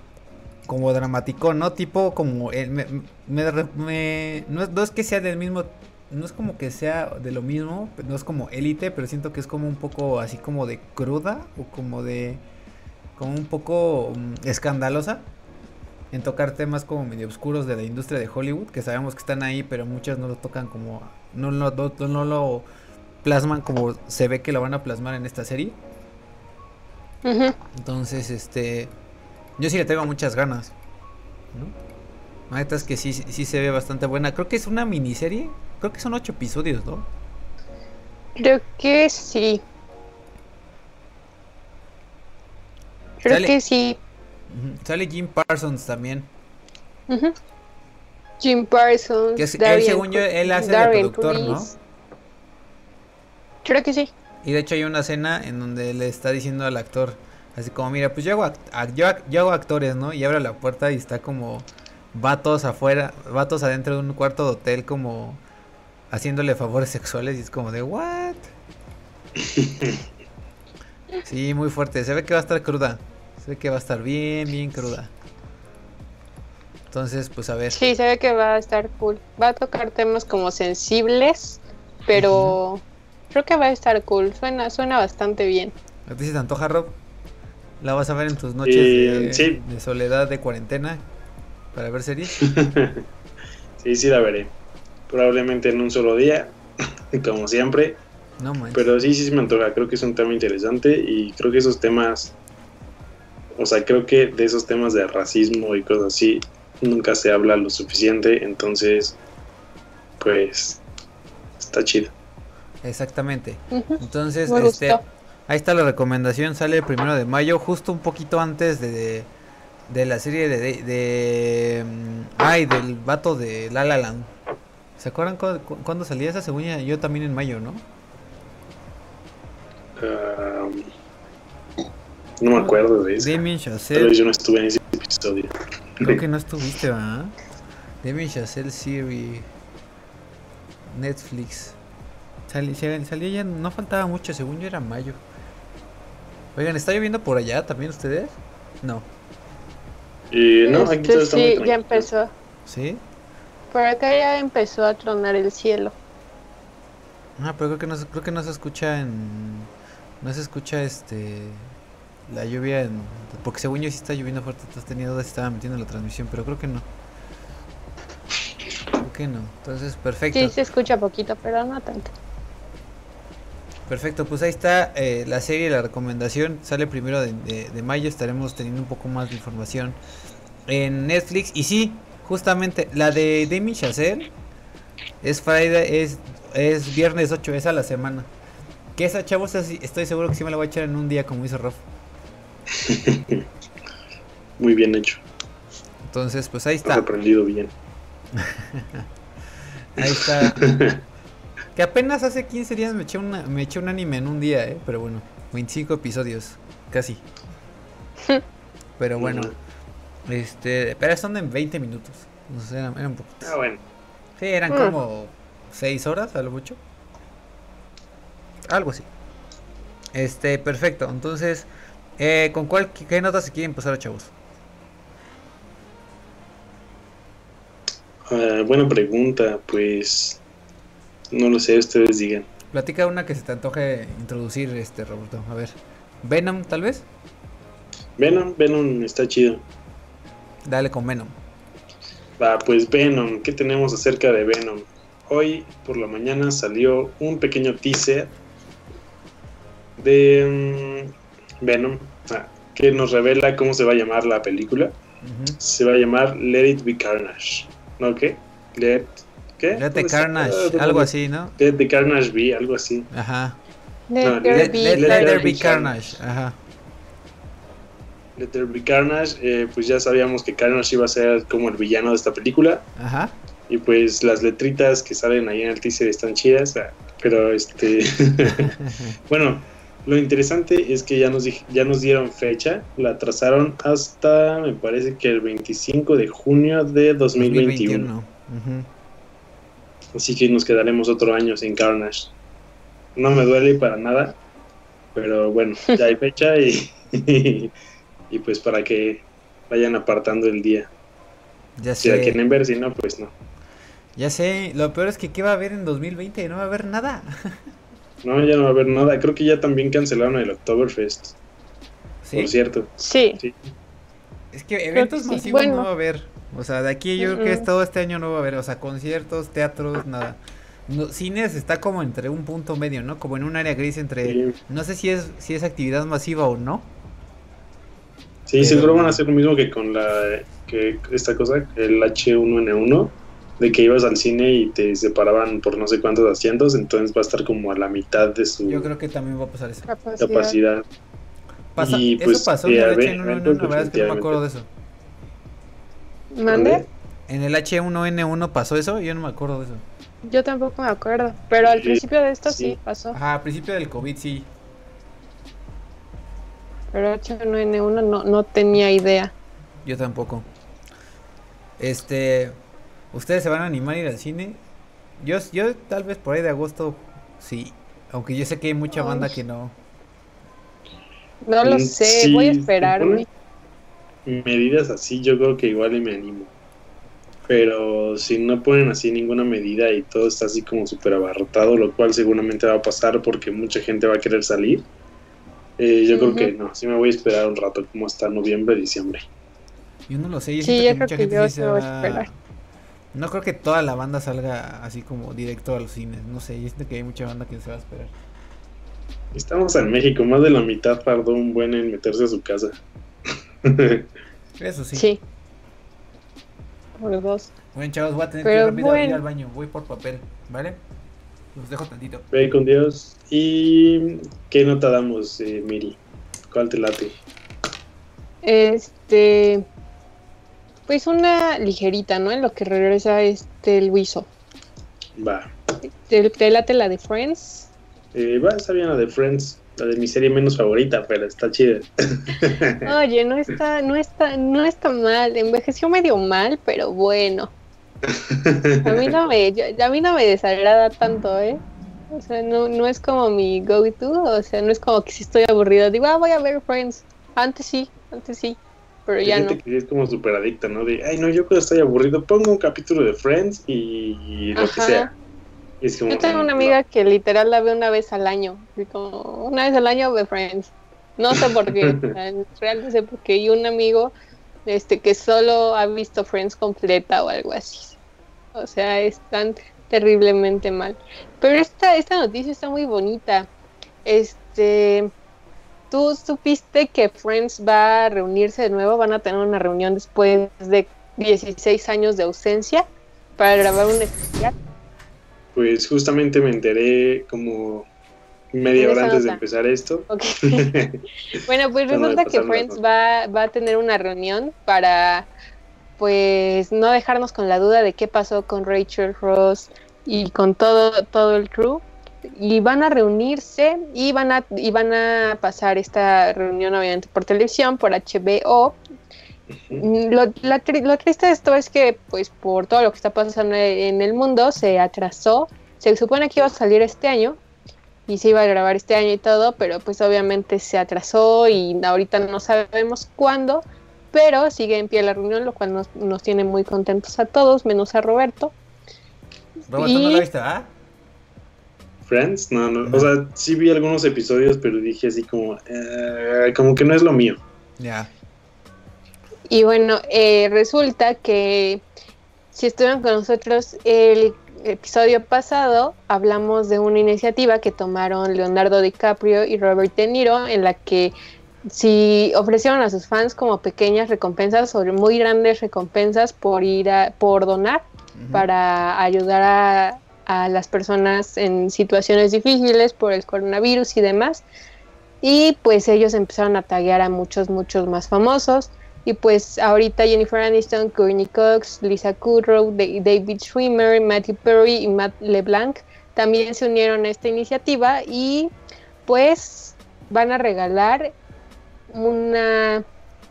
como dramático, ¿no? Tipo como me, me, no, es, que sea del mismo no es como que sea de lo mismo, no es como élite, pero siento que es como un poco así como de cruda o como de como un poco mm, escandalosa en tocar temas como medio oscuros de la industria de Hollywood, que sabemos que están ahí, pero muchas no lo tocan como no, no, no, no lo plasman como se ve que lo van a plasmar en esta serie. Entonces, este. Yo sí le tengo muchas ganas. ¿no? La es que sí, sí se ve bastante buena. Creo que es una miniserie. Creo que son ocho episodios, ¿no? Creo que sí. Creo que sí. Sale Jim Parsons también. Jim Parsons. Que él, según yo, él hace de productor, ¿no? Creo que sí. Y de hecho hay una escena en donde le está diciendo al actor, así como, mira, pues yo hago, yo, hago actores, ¿no? Y abre la puerta y está como vatos afuera, vatos adentro de un cuarto de hotel como haciéndole favores sexuales y es como de, ¿what? [laughs] sí, muy fuerte. Se ve que va a estar cruda. Se ve que va a estar bien, bien cruda. Entonces, pues a ver. Sí, se ve que va a estar cool. Va a tocar temas como sensibles, pero... Creo que va a estar cool, suena, suena bastante bien. ¿A ti se te antoja, Rob? ¿La vas a ver en tus noches de, soledad, de cuarentena, para ver series? [laughs] sí, sí la veré. Probablemente en un solo día, [laughs] como siempre. No Pero sí, sí se me antoja. Creo que es un tema interesante y creo que esos temas, o sea, creo que de esos temas de racismo y cosas así, nunca se habla lo suficiente. Entonces, pues, está chido. Exactamente. Entonces, este, ahí está la recomendación, sale el primero de mayo, justo un poquito antes de, de, la serie de, de, mm, ay, del vato de La La Land. ¿Se acuerdan cuándo, salía esa según yo también en mayo, no? No me acuerdo de eso. Damien Chazelle. yo no estuve en ese episodio. Creo que no estuviste, ¿verdad? Damien Chazelle Series. Netflix. Salía, ya, no faltaba mucho, según yo era mayo. Oigan, ¿está lloviendo por allá también ustedes? No. Y no, aquí este, sí, ya empezó. ¿Sí? Por acá ya empezó a tronar el cielo. Ah, pero creo que no, creo que no se escucha en... No se escucha este... La lluvia en... Porque según yo sí está lloviendo fuerte, entonces tenía dudas si estaba metiendo la transmisión, pero creo que no. Creo que no. Entonces, perfecto. Sí, se escucha poquito, pero no tanto. Perfecto, pues ahí está eh, la serie, la recomendación. Sale primero de, mayo, estaremos teniendo un poco más de información en Netflix. Y sí, justamente la de Demi Chazelle es Friday, es, es viernes 8, es a la semana. Que esa chavos estoy seguro que sí me la voy a echar en un día como hizo Rof. [laughs] Muy bien hecho. Entonces, pues ahí está. Has aprendido bien. [laughs] ahí está. [laughs] Que apenas hace 15 días me eché, una, me eché un anime en un día, ¿eh? Pero bueno, 25 episodios, casi. Pero bueno, este, pero son en 20 minutos. No sé, eran, eran poquitos. Ah, bueno. Sí, eran ah. como 6 horas a lo mucho. Algo así. Este, perfecto. Entonces, eh, ¿con cuál, qué notas se quieren pasar, chavos? Uh, buena pregunta, pues no lo sé, ustedes digan. Platica una que se te antoje introducir, este Roberto. A ver. Venom, tal vez. Venom, Venom está chido. Dale con Venom. Va, pues Venom, ¿qué tenemos acerca de Venom? Hoy por la mañana salió un pequeño teaser de mm, Venom, ah, que nos revela cómo se va a llamar la película. Se va a llamar Let It Be Carnage. ¿No qué? Let, ¿qué? Let the Carnage, algo así, ¿no? Let the Carnage Be, algo así. Ajá. Let Let, there be let- let there carnage. be carnage. Ajá. Let There Be Carnage, eh, pues ya sabíamos que Carnage iba a ser como el villano de esta película. Ajá. Y pues las letritas que salen ahí en el teaser están chidas, ah, pero este... [laughs] bueno, lo interesante es que ya nos, ya nos dieron fecha, la trazaron hasta, me parece que el 25 de junio de 2021. 2021. Ujú. Así que nos quedaremos otro año sin Carnage. No me duele para nada, pero bueno, ya hay fecha y, [laughs] y pues para que vayan apartando el día. Ya Si la sé. quieren ver, si no, pues no. Ya sé. Lo peor es que ¿qué va a haber en 2020? No va a haber nada. [laughs] No, ya no va a haber nada. Creo que ya también cancelaron el Oktoberfest, ¿Sí? por cierto. Sí, Es que eventos que sí. masivos Bueno. no va a haber. O sea, de aquí yo creo que todo este año no va a haber. O sea, conciertos, teatros, nada. No, cines está como entre un punto medio, ¿no? Como en un área gris entre... Sí, No sé si es, si es actividad masiva o no. Sí, Pero- seguro van a hacer lo mismo que con la que esta cosa, el H1N1, de que ibas al cine y te separaban por no sé cuántos asientos, entonces va a estar como a la mitad de su Yo creo que también va a pasar eso. capacidad. capacidad. Pasa- Y, pues, eso pasó sí, en el ver, H1N1, eventos la verdad es que no me acuerdo de eso. ¿Mande? En el H1N1 pasó eso, yo no me acuerdo de eso. Yo tampoco me acuerdo, pero al Sí, principio de esto sí. sí pasó. Ajá, a principio del COVID sí. Pero H1N1 no, no tenía idea. Yo tampoco. Este, ¿ustedes se van a animar a ir al cine? Yo, yo tal vez por ahí de agosto sí. Aunque yo sé que hay mucha banda que no. No lo Mm, sé, sí, voy a esperarme. Medidas así, yo creo que igual y me animo. Pero si no ponen así ninguna medida y todo está así como súper abarrotado, lo cual seguramente va a pasar porque mucha gente va a querer salir, eh, yo creo que no, sí me voy a esperar un rato como hasta noviembre, diciembre. Yo no lo sé. Yo Sí, yo que creo mucha que gente yo se voy a va- esperar. No creo que toda la banda salga así como directo a los cines. No sé, yo siento que hay mucha banda que se va a esperar. Estamos en México, más de la mitad tardó un buen en meterse a su casa. Eso sí. Sí. Por dos. Bueno, chavos, voy a tener Pero que rápido ir bueno. al baño. Voy por papel, ¿vale? Los dejo tantito. Ve con Dios. ¿Y qué nota damos, eh, Miri? ¿Cuál te late? Este. Pues una ligerita, ¿no? En lo que regresa este Luiso. Va. ¿Te, te late la de Friends? Eh, va, está bien la de Friends, la de mi serie menos favorita, pero está chida. [laughs] Oye, no está, no está, no está mal. Envejeció medio mal, pero bueno. A mí no me, yo- a mí no me desagrada tanto, ¿eh? O sea, no, no es como mi go-to, o sea, no es como que si estoy aburrida, digo, ah, voy a ver Friends. Antes sí, antes sí, pero ya no. que es como súper adicta, ¿no? De, ay, no, yo cuando estoy aburrido pongo un capítulo de Friends y, y lo que sea. Es como, Yo tengo una mm, amiga que literal la ve una vez al año, como una vez al año ve Friends. No sé por qué, en real no sé por qué. Y un amigo este que solo ha visto Friends completa o algo así. O sea, están terriblemente mal. Pero esta, esta noticia está muy bonita. Este, ¿tú supiste que Friends va a reunirse de nuevo? Van a tener una reunión después de 16 años de ausencia para grabar un especial. Pues justamente me enteré como media hora antes de empezar esto. Ok. [laughs] bueno, pues resulta que Friends va, va a tener una reunión para, pues, no dejarnos con la duda de qué pasó con Rachel Ross y con todo, todo el crew. Y van a reunirse y van a, y van a pasar esta reunión obviamente por televisión, por HBO. Lo, la lo triste de esto es que, pues, por todo lo que está pasando en el mundo, se atrasó. Se supone que iba a salir este año y se iba a grabar este año y todo, pero pues obviamente se atrasó y ahorita no sabemos cuándo, pero sigue en pie la reunión, lo cual nos, nos tiene muy contentos a todos, menos a Roberto. Roberto, ¿no Y- la viste, ah? Friends, no, no. O sea, sí vi algunos episodios, pero dije así como, eh, como que no es lo mío. Ya. Y bueno, eh, resulta que si estuvieron con nosotros el episodio pasado, hablamos de una iniciativa que tomaron Leonardo DiCaprio y Robert De Niro, en la que si ofrecieron a sus fans como pequeñas recompensas o muy grandes recompensas por ir a, por donar para ayudar a, a las personas en situaciones difíciles por el coronavirus y demás. Y pues ellos empezaron a taguear a muchos, muchos más famosos. Y pues ahorita Jennifer Aniston, Courtney Cox, Lisa Kudrow, David Schwimmer, Matthew Perry y Matt LeBlanc también se unieron a esta iniciativa y pues van a regalar una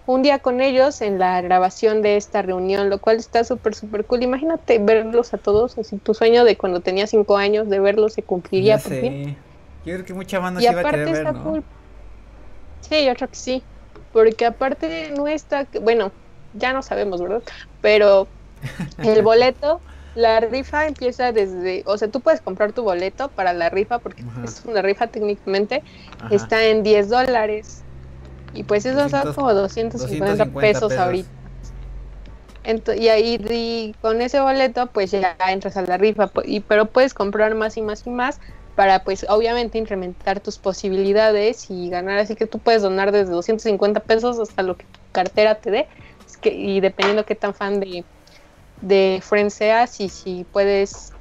un día con ellos en la grabación de esta reunión, lo cual está súper, súper cool. Imagínate verlos a todos, así tu sueño de cuando tenía cinco años de verlos se cumpliría por fin. Yo creo que mucha banda se iba a querer ver, ¿no? Sí, yo creo que sí, porque aparte no está, bueno, ya no sabemos, ¿verdad? Pero [laughs] el boleto, la rifa empieza desde, o sea, tú puedes comprar tu boleto para la rifa, porque es una rifa técnicamente, está en 10 dólares y pues eso son como 250, pesos, ahorita. y ahí con ese boleto pues ya entras a la rifa, y, pero puedes comprar más y más y más para pues obviamente incrementar tus posibilidades y ganar, así que tú puedes donar desde 250 pesos hasta lo que tu cartera te dé, que, y dependiendo qué tan fan de, de Friends seas y si puedes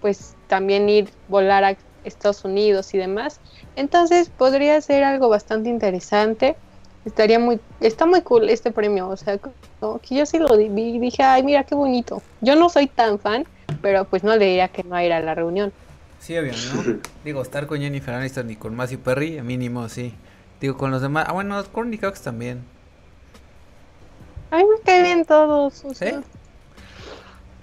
pues también ir volar a Estados Unidos y demás, entonces podría ser algo bastante interesante. Estaría muy, está muy cool este premio, o sea, que yo sí lo vi y dije, ay, mira qué bonito. Yo no soy tan fan, pero pues no le diría que no a ir a la reunión. Sí, obvio, ¿no? [laughs] Digo, estar con Jennifer Aniston y con Matthew Perry, mínimo, sí. Digo, con los demás, ah, bueno, Courtney Cox también. A mí me caen bien todos, o sea.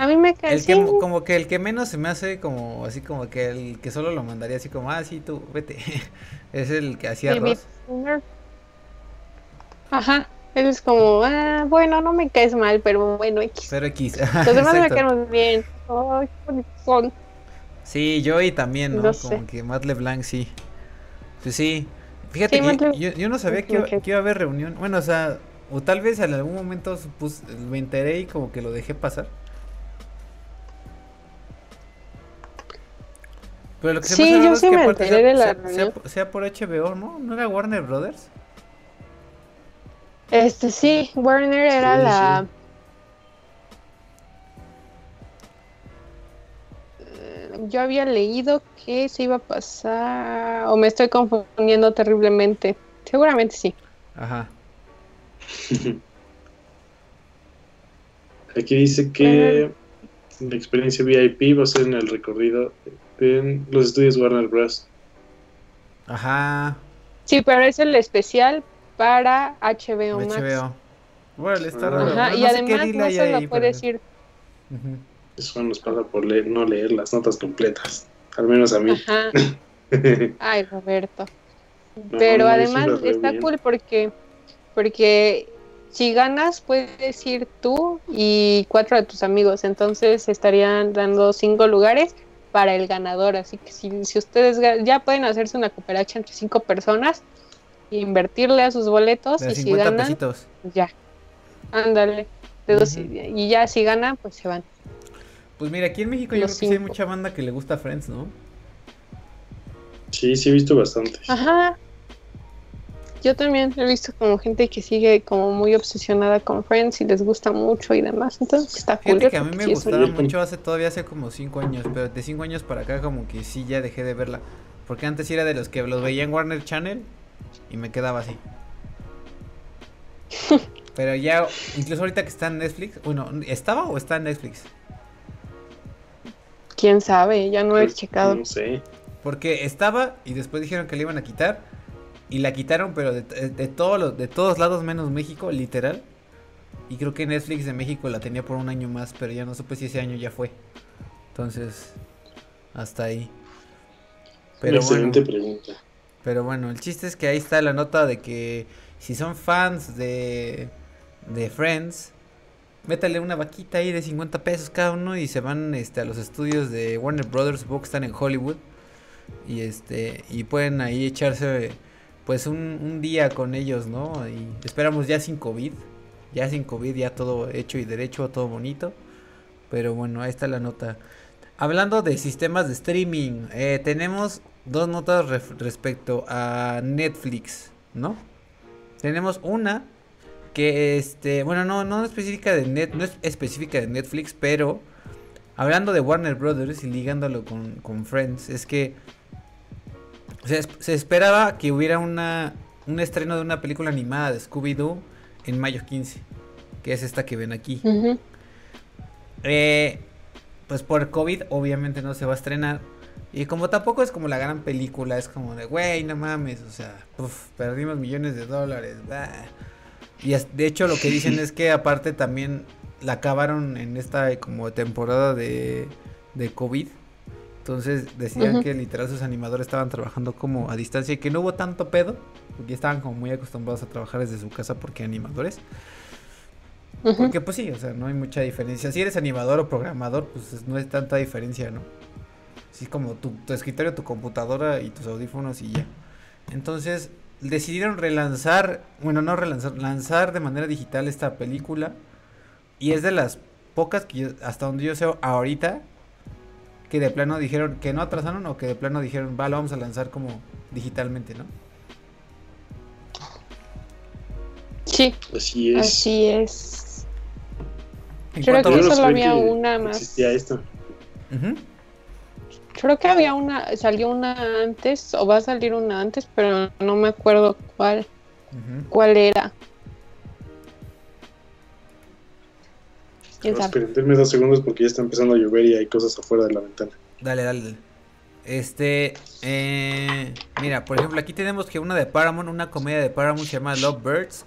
A mí me cae el que, Como que el que menos se me hace como así como que el que solo lo mandaría así como, ah, sí, tú, vete. [laughs] es el que hacía arroz. Ajá. Él es como, ah, bueno, no me caes mal, pero bueno, X. Pero X. [laughs] Los demás me caen bien. Ay, son. Sí, Joey también, ¿no? como que Matt LeBlanc, sí. Pues sí. Fíjate que yo, yo, no sabía que iba, que iba, a haber reunión. Bueno, o sea, o tal vez en algún momento pues, me enteré y como que lo dejé pasar. Pero lo que sí, yo sí me enteré de la sea, sea, por HBO, ¿no? ¿No era Warner Brothers? Este sí, Warner era la... Eh, yo había leído que se iba a pasar... O me estoy confundiendo terriblemente. Seguramente sí. Ajá. [laughs] Aquí dice que la experiencia VIP va a ser en el recorrido en los estudios Warner Bros. Ajá. Sí, pero es el especial para HBO, Max. HBO. Bueno, está raro. Ajá, y además no se lo puede decir. Eso nos pasa por leer, no leer las notas completas. Al menos a mí. Ajá. [laughs] Ay, Roberto. pero además está cool porque porque si ganas puedes ir tú y cuatro de tus amigos, entonces estarían dando cinco lugares para el ganador. Así que si, si ustedes ya pueden hacerse una cooperacha entre cinco personas, e invertirle a sus boletos y si ganan, ya, ándale. y, ya si ganan, pues se van. Pues mira, aquí en México yo creo que hay mucha banda que le gusta Friends, ¿no? Sí, sí he visto bastante. Ajá. Yo también he visto como gente que sigue como muy obsesionada con Friends y les gusta mucho y demás. Entonces está cool. Fíjate que a mí me gustaba mucho hace todavía hace como cinco años, pero de cinco años para acá como que sí ya dejé de verla. Porque antes era de los que los veía en Warner Channel y me quedaba así. [laughs] pero ya, incluso ahorita que está en Netflix, bueno, ¿estaba o está en Netflix? Quién sabe, ya no he checado. No sé. Porque estaba y después dijeron que le iban a quitar y la quitaron, pero de, de, todos los, de todos lados menos México, literal. Y creo que Netflix de México la tenía por un año más, pero ya no supe si ese año ya fue. Entonces, hasta ahí. Pero excelente pregunta. Pero bueno, el chiste es que ahí está la nota de que si son fans de, de Friends, métale una vaquita ahí de 50 pesos cada uno y se van este, a los estudios de Warner Brothers, que están en Hollywood. Y este y pueden ahí echarse pues un, un, día con ellos, ¿no? Y esperamos ya sin COVID. Ya sin COVID, ya todo hecho y derecho, todo bonito. Pero bueno, ahí está la nota. Hablando de sistemas de streaming, eh, tenemos dos notas respecto a Netflix, ¿no? Tenemos una que este, bueno, no, no específica de net, no es específica de Netflix, pero hablando de Warner Brothers y ligándolo con, Friends, es que se, esperaba que hubiera una, un estreno de una película animada de Scooby-Doo en mayo 15, que es esta que ven aquí. eh, pues por COVID obviamente no se va a estrenar. Y como tampoco es como la gran película, es como de, güey, no mames, o sea, perdimos millones de dólares. Y de hecho lo que dicen es que aparte también la acabaron en esta como temporada de, de COVID. Entonces decían que literal sus animadores estaban trabajando como a distancia y que no hubo tanto pedo, porque estaban como muy acostumbrados a trabajar desde su casa porque animadores. Porque pues sí, o sea, no hay mucha diferencia. Si eres animador o programador, pues no es tanta diferencia, ¿no? Así como tu, tu escritorio, tu computadora y tus audífonos y ya. Entonces decidieron relanzar, bueno, no relanzar, lanzar de manera digital esta película. Y es de las pocas que hasta donde yo sé ahorita, que de plano dijeron que no atrasaron o que de plano dijeron, va, lo vamos a lanzar como digitalmente, ¿no? Sí. Así es. Así es. Creo que solo había una más. Existía esto. Creo que había una, salió una antes, o va a salir una antes, pero no me acuerdo cuál, cuál era. Esperen, dos segundos porque ya está empezando a llover y hay cosas afuera de la ventana. Dale, dale. Este, eh, mira, por ejemplo, aquí tenemos que una de Paramount, una comedia de Paramount se llama Love Birds.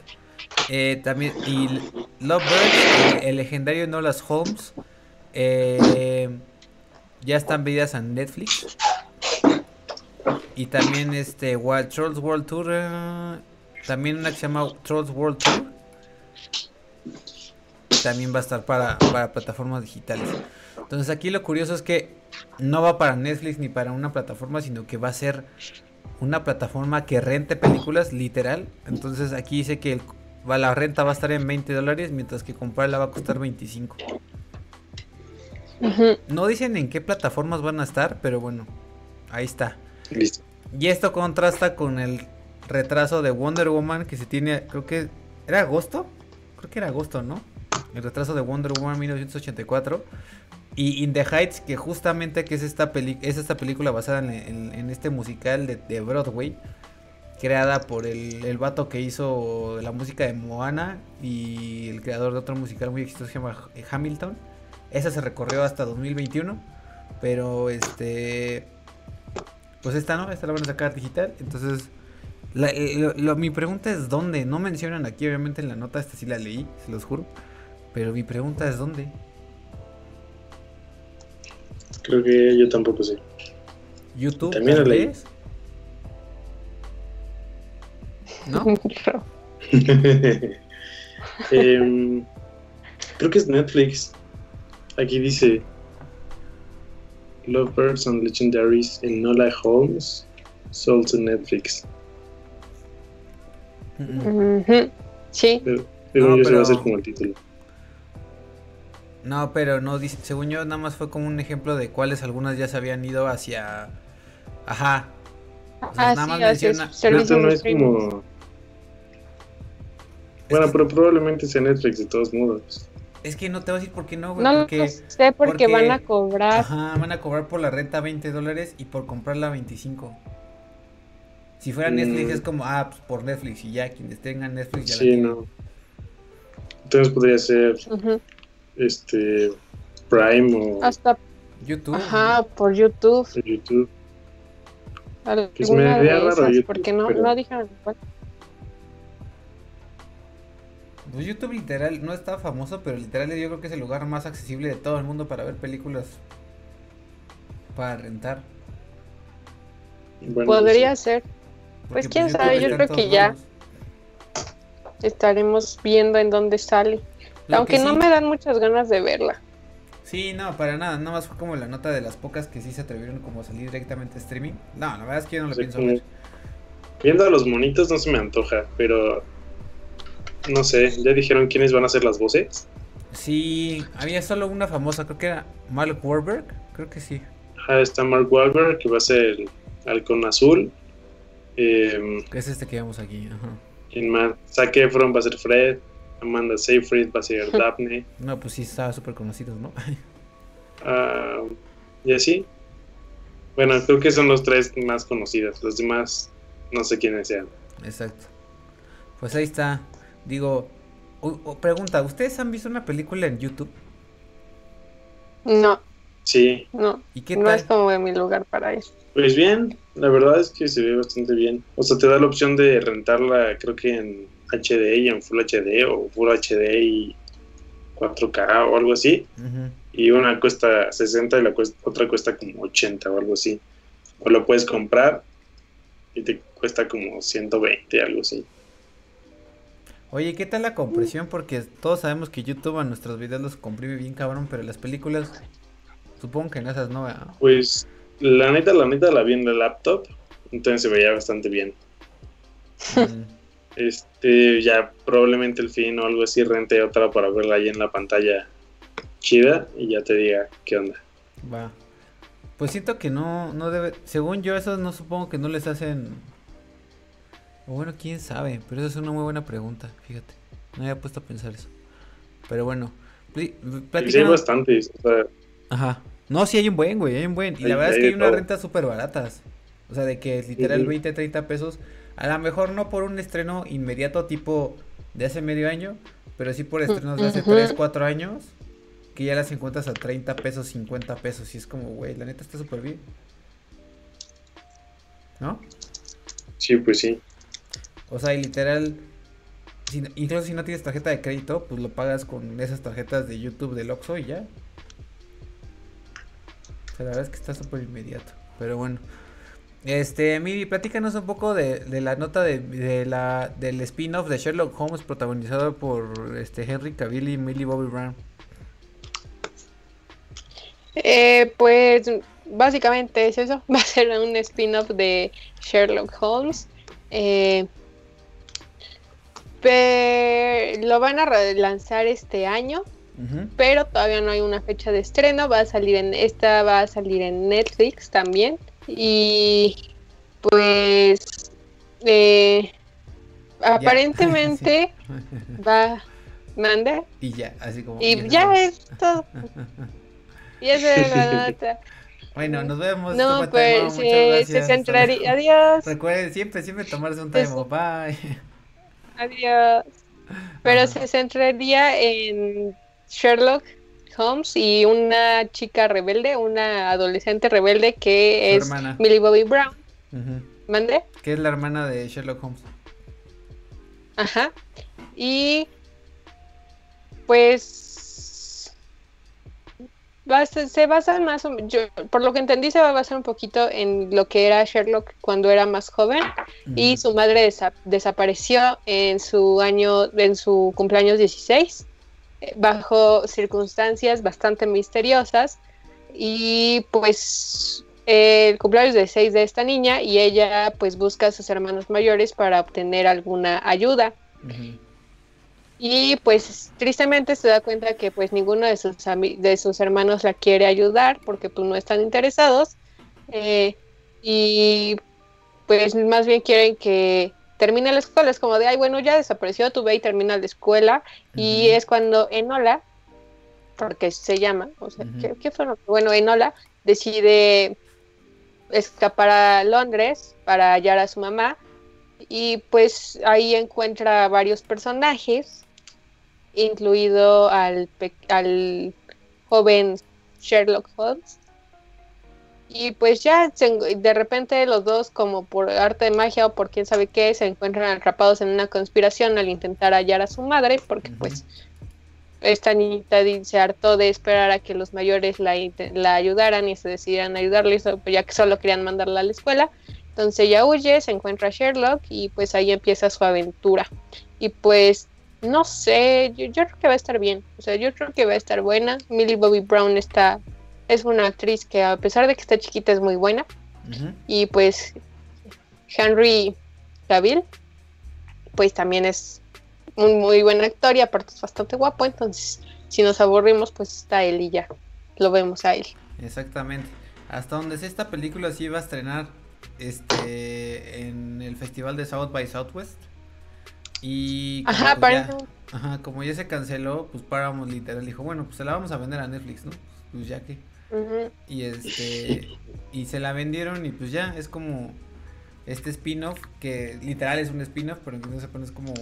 Eh, también, y Lovebird, el, legendario Nolas Holmes, eh, ya están vidas en Netflix. Y también este Wild Trolls World Tour, eh, también una que se llama Trolls World Tour. También va a estar para, para plataformas digitales. Entonces aquí lo curioso es que no va para Netflix ni para una plataforma, sino que va a ser una plataforma que rente películas, literal. Entonces aquí dice que el va, la renta va a estar en 20 dólares, mientras que comprarla va a costar 25. No dicen en qué plataformas van a estar, pero bueno, ahí está. Listo. Y esto contrasta con el retraso de Wonder Woman que se tiene, creo que era agosto, creo que era agosto, ¿no? El retraso de Wonder Woman 1984 y In the Heights que justamente que es esta es esta película basada en, este musical de Broadway creada por el, el vato que hizo la música de Moana y el creador de otro musical muy exitoso se llama Hamilton. Esa se recorrió hasta 2021, pero este pues esta no, esta la van a sacar digital, entonces mi pregunta es dónde, no mencionan aquí obviamente en la nota, esta sí la leí, se los juro, pero mi pregunta es dónde. Creo que yo tampoco sé. YouTube, ¿También la leí? ¿No? [laughs] [laughs] Em, creo que es Netflix. Aquí dice Lovebirds and Legendaries en Nola Holmes sold to Netflix. Sí. Pero, no, yo va a ser como el título. No, pero no dice, según yo nada más fue como un ejemplo de cuáles algunas ya se habían ido hacia ajá. ah, nada más menciona. Esto no es como bueno, pero probablemente sea Netflix de todos modos. Es que no te voy a decir por qué no, güey. No porque, sé porque, van a cobrar. Ajá, van a cobrar por la renta 20 dólares y por comprarla 25. Si fuera mm. Netflix es como, ah, pues por Netflix y ya, quienes tengan Netflix ya sí, la no. Entonces podría ser este Prime o hasta YouTube. Ajá, por YouTube. Por YouTube. Pues me raro YouTube, porque no, no dijeron. Pues YouTube literal no está famoso, pero literal yo creo que es el lugar más accesible de todo el mundo para ver películas para rentar. Podría ser. Pues quién sabe, yo creo que ya estaremos viendo en dónde sale. Aunque no me dan muchas ganas de verla. Sí, no, para nada. Nada más fue como la nota de las pocas que sí se atrevieron como a salir directamente a streaming. No, la verdad es que yo no lo pienso ver. Viendo a los monitos no se me antoja, pero no sé, ¿ya dijeron quiénes van a ser las voces? Sí, había solo una famosa, creo que era Mark Wahlberg, creo que sí. Ajá, está Mark Wahlberg, que va a ser el halcón azul. Eh, es este que vemos aquí, ajá. ¿Quién más? Zac Efron va a ser Fred. Amanda Seyfried va a ser [laughs] Daphne. No, pues sí, estaba súper conocidos, ¿no? [laughs] Ah, y así. Bueno, creo que son los tres más conocidos. Los demás, no sé quiénes sean. Exacto. Pues ahí está. Digo, pregunta, ¿ustedes han visto una película en YouTube? No. Sí. No. ¿Y qué tal? No es como en mi lugar para eso. Pues bien, la verdad es que se ve bastante bien. O sea, te da la opción de rentarla, creo que en HD y en Full HD o Full HD y 4K o algo así. Y una cuesta 60 y la otra cuesta como 80 o algo así. O lo puedes comprar y te cuesta como 120, algo así. Oye, ¿qué tal la compresión? Porque todos sabemos que YouTube a nuestros videos los comprime bien cabrón, pero las películas supongo que en esas no. Pues la neta, la neta la vi en el laptop, entonces se veía bastante bien. Mm. Este, ya probablemente el fin o algo así rente otra para verla ahí en la pantalla chida y ya te diga qué onda. Va. Pues siento que no, no debe, según yo, eso no supongo que no les hacen... O bueno, quién sabe, pero eso es una muy buena pregunta, fíjate. No había puesto a pensar eso. Pero bueno, sí, hay bastantes, o sea... Ajá. No, sí hay un buen, güey, hay un buen. Y la verdad es que hay unas rentas súper baratas. O sea, de que literal 20, 30 pesos a lo mejor no por un estreno inmediato tipo de hace medio año, pero sí por estrenos de hace 3, 4 años, que ya las encuentras a 30 pesos, 50 pesos. Y es como, güey, la neta está súper bien. ¿No? Sí, pues sí. O sea, y literal, incluso si no tienes tarjeta de crédito, pues lo pagas con esas tarjetas de YouTube del Oxxo y ya. O sea, la verdad es que está súper inmediato. Pero bueno. Este, Miri, platícanos un poco de, la nota de, la, del spin-off de Sherlock Holmes protagonizado por este Henry Cavill y Millie Bobby Brown. Eh, pues básicamente es eso, [laughs] va a ser un spin-off de Sherlock Holmes. Eh, lo van a lanzar este año, pero todavía no hay una fecha de estreno. Va a salir en esta, va a salir en Netflix también. Y pues eh, aparentemente [laughs] va manda. Y ya así como y ya es todo. [laughs] Y esa es la [laughs] nota. Bueno nos vemos no pues se, se centraría adiós. Recuerden siempre siempre tomarse un time bye. Adiós. Pero se centraría en Sherlock Holmes y una chica rebelde, una adolescente rebelde que es Millie Bobby Brown. ¿Mande? Que es la hermana de Sherlock Holmes. Ajá. Y pues se basa más, yo, por lo que entendí, se va a basar un poquito en lo que era Sherlock cuando era más joven y su madre desapareció en su año, en su cumpleaños 16 bajo circunstancias bastante misteriosas y pues el cumpleaños de seis de esta niña y ella pues busca a sus hermanos mayores para obtener alguna ayuda. Y pues tristemente se da cuenta que pues ninguno de sus, de sus hermanos la quiere ayudar porque pues no están interesados. Eh, y pues más bien quieren que termina la escuela, es como de, ay, bueno, ya desapareció, tu ve y termina la escuela, y es cuando Enola, porque se llama, o sea, ¿qué, fue lo Bueno, Enola decide escapar a Londres para hallar a su mamá, y pues ahí encuentra varios personajes, incluido al, al joven Sherlock Holmes, y pues ya de repente los dos, como por arte de magia o por quién sabe qué, se encuentran atrapados en una conspiración al intentar hallar a su madre, porque pues esta niñita se hartó de esperar a que los mayores la, la ayudaran y se decidieran ayudarle, ya que solo querían mandarla a la escuela. Entonces ella huye, se encuentra a Sherlock y pues ahí empieza su aventura. Y pues no sé, yo, yo, creo que va a estar bien. O sea, yo creo que va a estar buena. Millie Bobby Brown está es una actriz que a pesar de que está chiquita es muy buena. Y pues Henry Cavill, pues también es un muy buen actor y aparte es bastante guapo, entonces si nos aburrimos, pues está él y ya, lo vemos a él. Exactamente. Hasta donde sé esta película sí iba a estrenar este en el festival de South by Southwest. Y como, Ajá, pues, ya, ajá, como ya se canceló, pues Paramount literal dijo, bueno, pues se la vamos a vender a Netflix, ¿no? Pues ya que. Y este y se la vendieron y pues ya es como este spin-off que literal es un spin-off, pero no se pone es como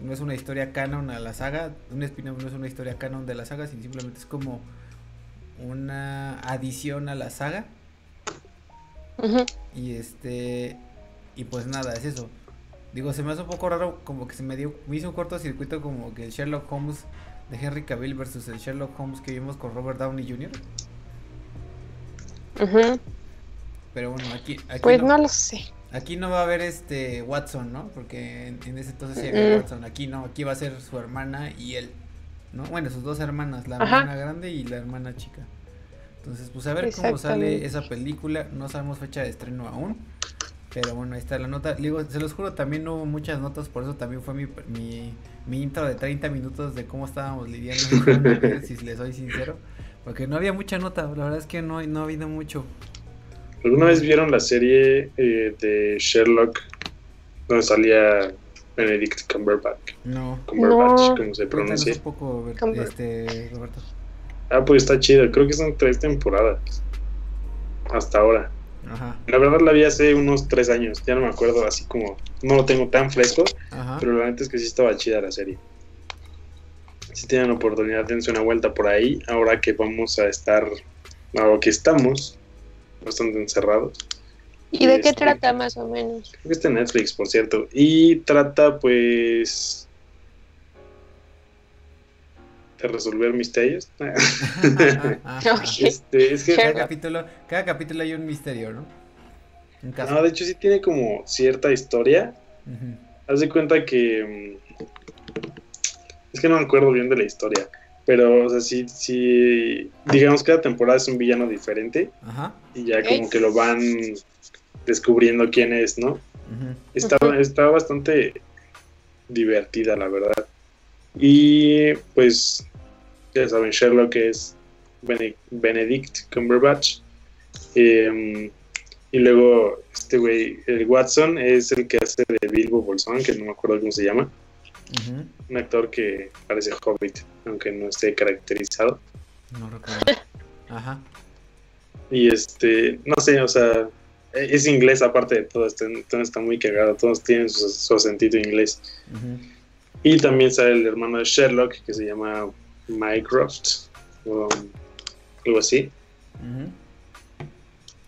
no es una historia canon a la saga, un spin-off no es una historia canon de la saga, sino simplemente es como una adición a la saga y este y pues nada, es eso. Digo, se me hace un poco raro como que se me dio me hizo un cortocircuito como que el Sherlock Holmes de Henry Cavill versus el Sherlock Holmes que vimos con Robert Downey Jr. Pero bueno, aquí aquí Pues no- no lo sé. Aquí no va a haber este Watson, ¿no? Porque en, en ese entonces sí había Mm. Watson. Aquí no, aquí va a ser su hermana y él. ¿No? Bueno, sus dos hermanas, la Ajá. hermana grande y la hermana chica. Entonces, pues a ver cómo sale esa película. No sabemos fecha de estreno aún. Pero bueno, ahí está la nota. Digo, se los juro, también no hubo muchas notas, por eso también fue mi, mi, mi intro de 30 minutos de cómo estábamos lidiando [laughs] si les soy sincero. Porque no había mucha nota, la verdad es que no, no ha habido mucho. ¿Alguna vez vieron la serie eh, de Sherlock donde salía Benedict Cumberbatch? No. Cumberbatch, No. como se pronuncia. un poco, este, Roberto. Ah, pues está chido. Creo que son tres temporadas. Hasta ahora. Ajá, La verdad la vi hace unos tres años. Ya no me acuerdo así como... No lo tengo tan fresco. ajá. Pero la neta es que sí estaba chida la serie. Si tienen oportunidad, dense una vuelta por ahí. Ahora que vamos a estar... Ahora que estamos bastante encerrados. ¿Y de qué Este, trata más o menos? Creo que está en Netflix, por cierto. Y trata, pues. de resolver misterios. [laughs] Este, es que. Cada capítulo, cada capítulo hay un misterio, ¿no? Un caso. No, de hecho, sí tiene como cierta historia. Haz de cuenta que. Es que no me acuerdo bien de la historia. Pero, o sea, sí, sí. Digamos, cada temporada es un villano diferente. Ajá. Y ya como que lo van descubriendo quién es, ¿no? ujú. Está, bastante divertida, la verdad. Y pues, ya saben, Sherlock es Bene- Benedict Cumberbatch. Eh, y luego, este güey, el Watson, es el que hace de Bilbo Bolsón, que no me acuerdo cómo se llama. Ujú. Un actor que parece hobbit, aunque no esté caracterizado. No recuerdo. [laughs] Ajá. Y este, no sé, o sea, es inglés aparte de todo, este, entonces está muy cagado, todos tienen su, su acentito inglés. Y también sale el hermano de Sherlock, que se llama Mycroft, o algo así.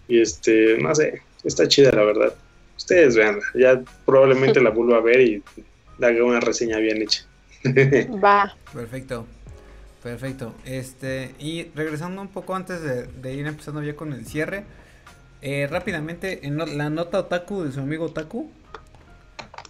Y este, no sé, está chida la verdad. Ustedes vean, ya probablemente la vuelva a ver y haga una reseña bien hecha. [laughs] Va. Perfecto. Perfecto. Este, y regresando un poco antes de, de ir empezando ya con el cierre. eh, rápidamente, en la nota otaku de su amigo otaku.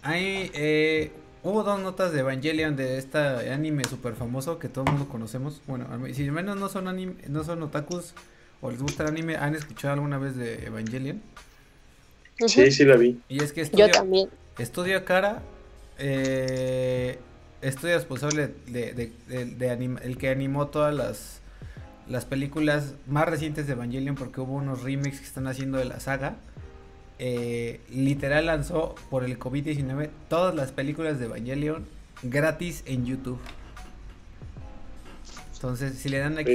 Hay, eh, hubo dos notas de Evangelion de este anime super famoso que todo el mundo conocemos. Bueno, si al menos no son anime, no son otakus o les gusta el anime, han escuchado alguna vez de Evangelion. Sí, sí la vi. Y es que Yo estudio, también. Estudio Cara, eh, estudio responsable de, de- de- de anim- el que animó todas las, las películas más recientes de Evangelion porque hubo unos remakes que están haciendo de la saga. Eh, literal lanzó por el COVID-19 todas las películas de Evangelion gratis en YouTube. Entonces, si le dan aquí,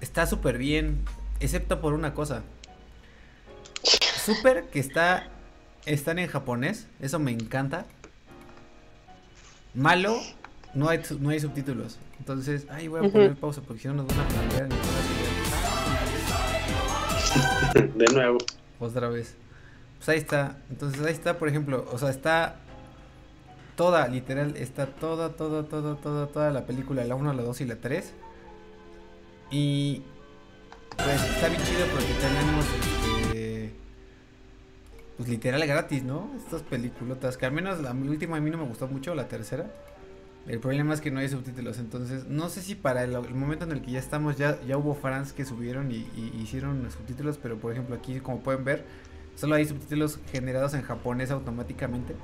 está súper bien, excepto por una cosa. Súper que está están en japonés, eso me encanta. Malo, no hay, no hay subtítulos. Entonces, ay, voy a poner pausa porque si no nos van a plantear [laughs] De nuevo. otra vez. Pues ahí está. Entonces ahí está, por ejemplo, o sea, está toda, literal, está toda, toda, toda, toda, toda la película, la 1, la 2 y la 3. Y pues está bien chido porque tenemos este pues literal gratis, ¿no? Estas peliculotas, que al menos la última a mí no me gustó mucho, la tercera. El problema es que no hay subtítulos, entonces no sé si para el, el momento en el que ya estamos ya, ya hubo fans que subieron y, y hicieron subtítulos, pero por ejemplo aquí como pueden ver, solo hay subtítulos generados en japonés automáticamente.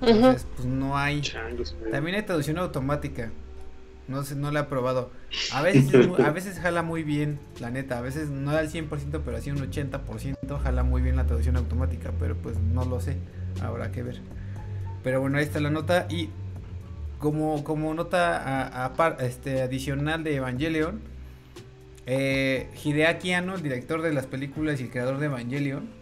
Entonces, pues no hay. También hay traducción automática. No sé, no la he probado. A veces, a veces jala muy bien, la neta. A veces no al 100%, pero así un 80% jala muy bien la traducción automática. Pero pues no lo sé. Habrá que ver. Pero bueno, ahí está la nota. Y como, como nota este, adicional de Evangelion, eh, Hideaki Anno, el director de las películas y el creador de Evangelion,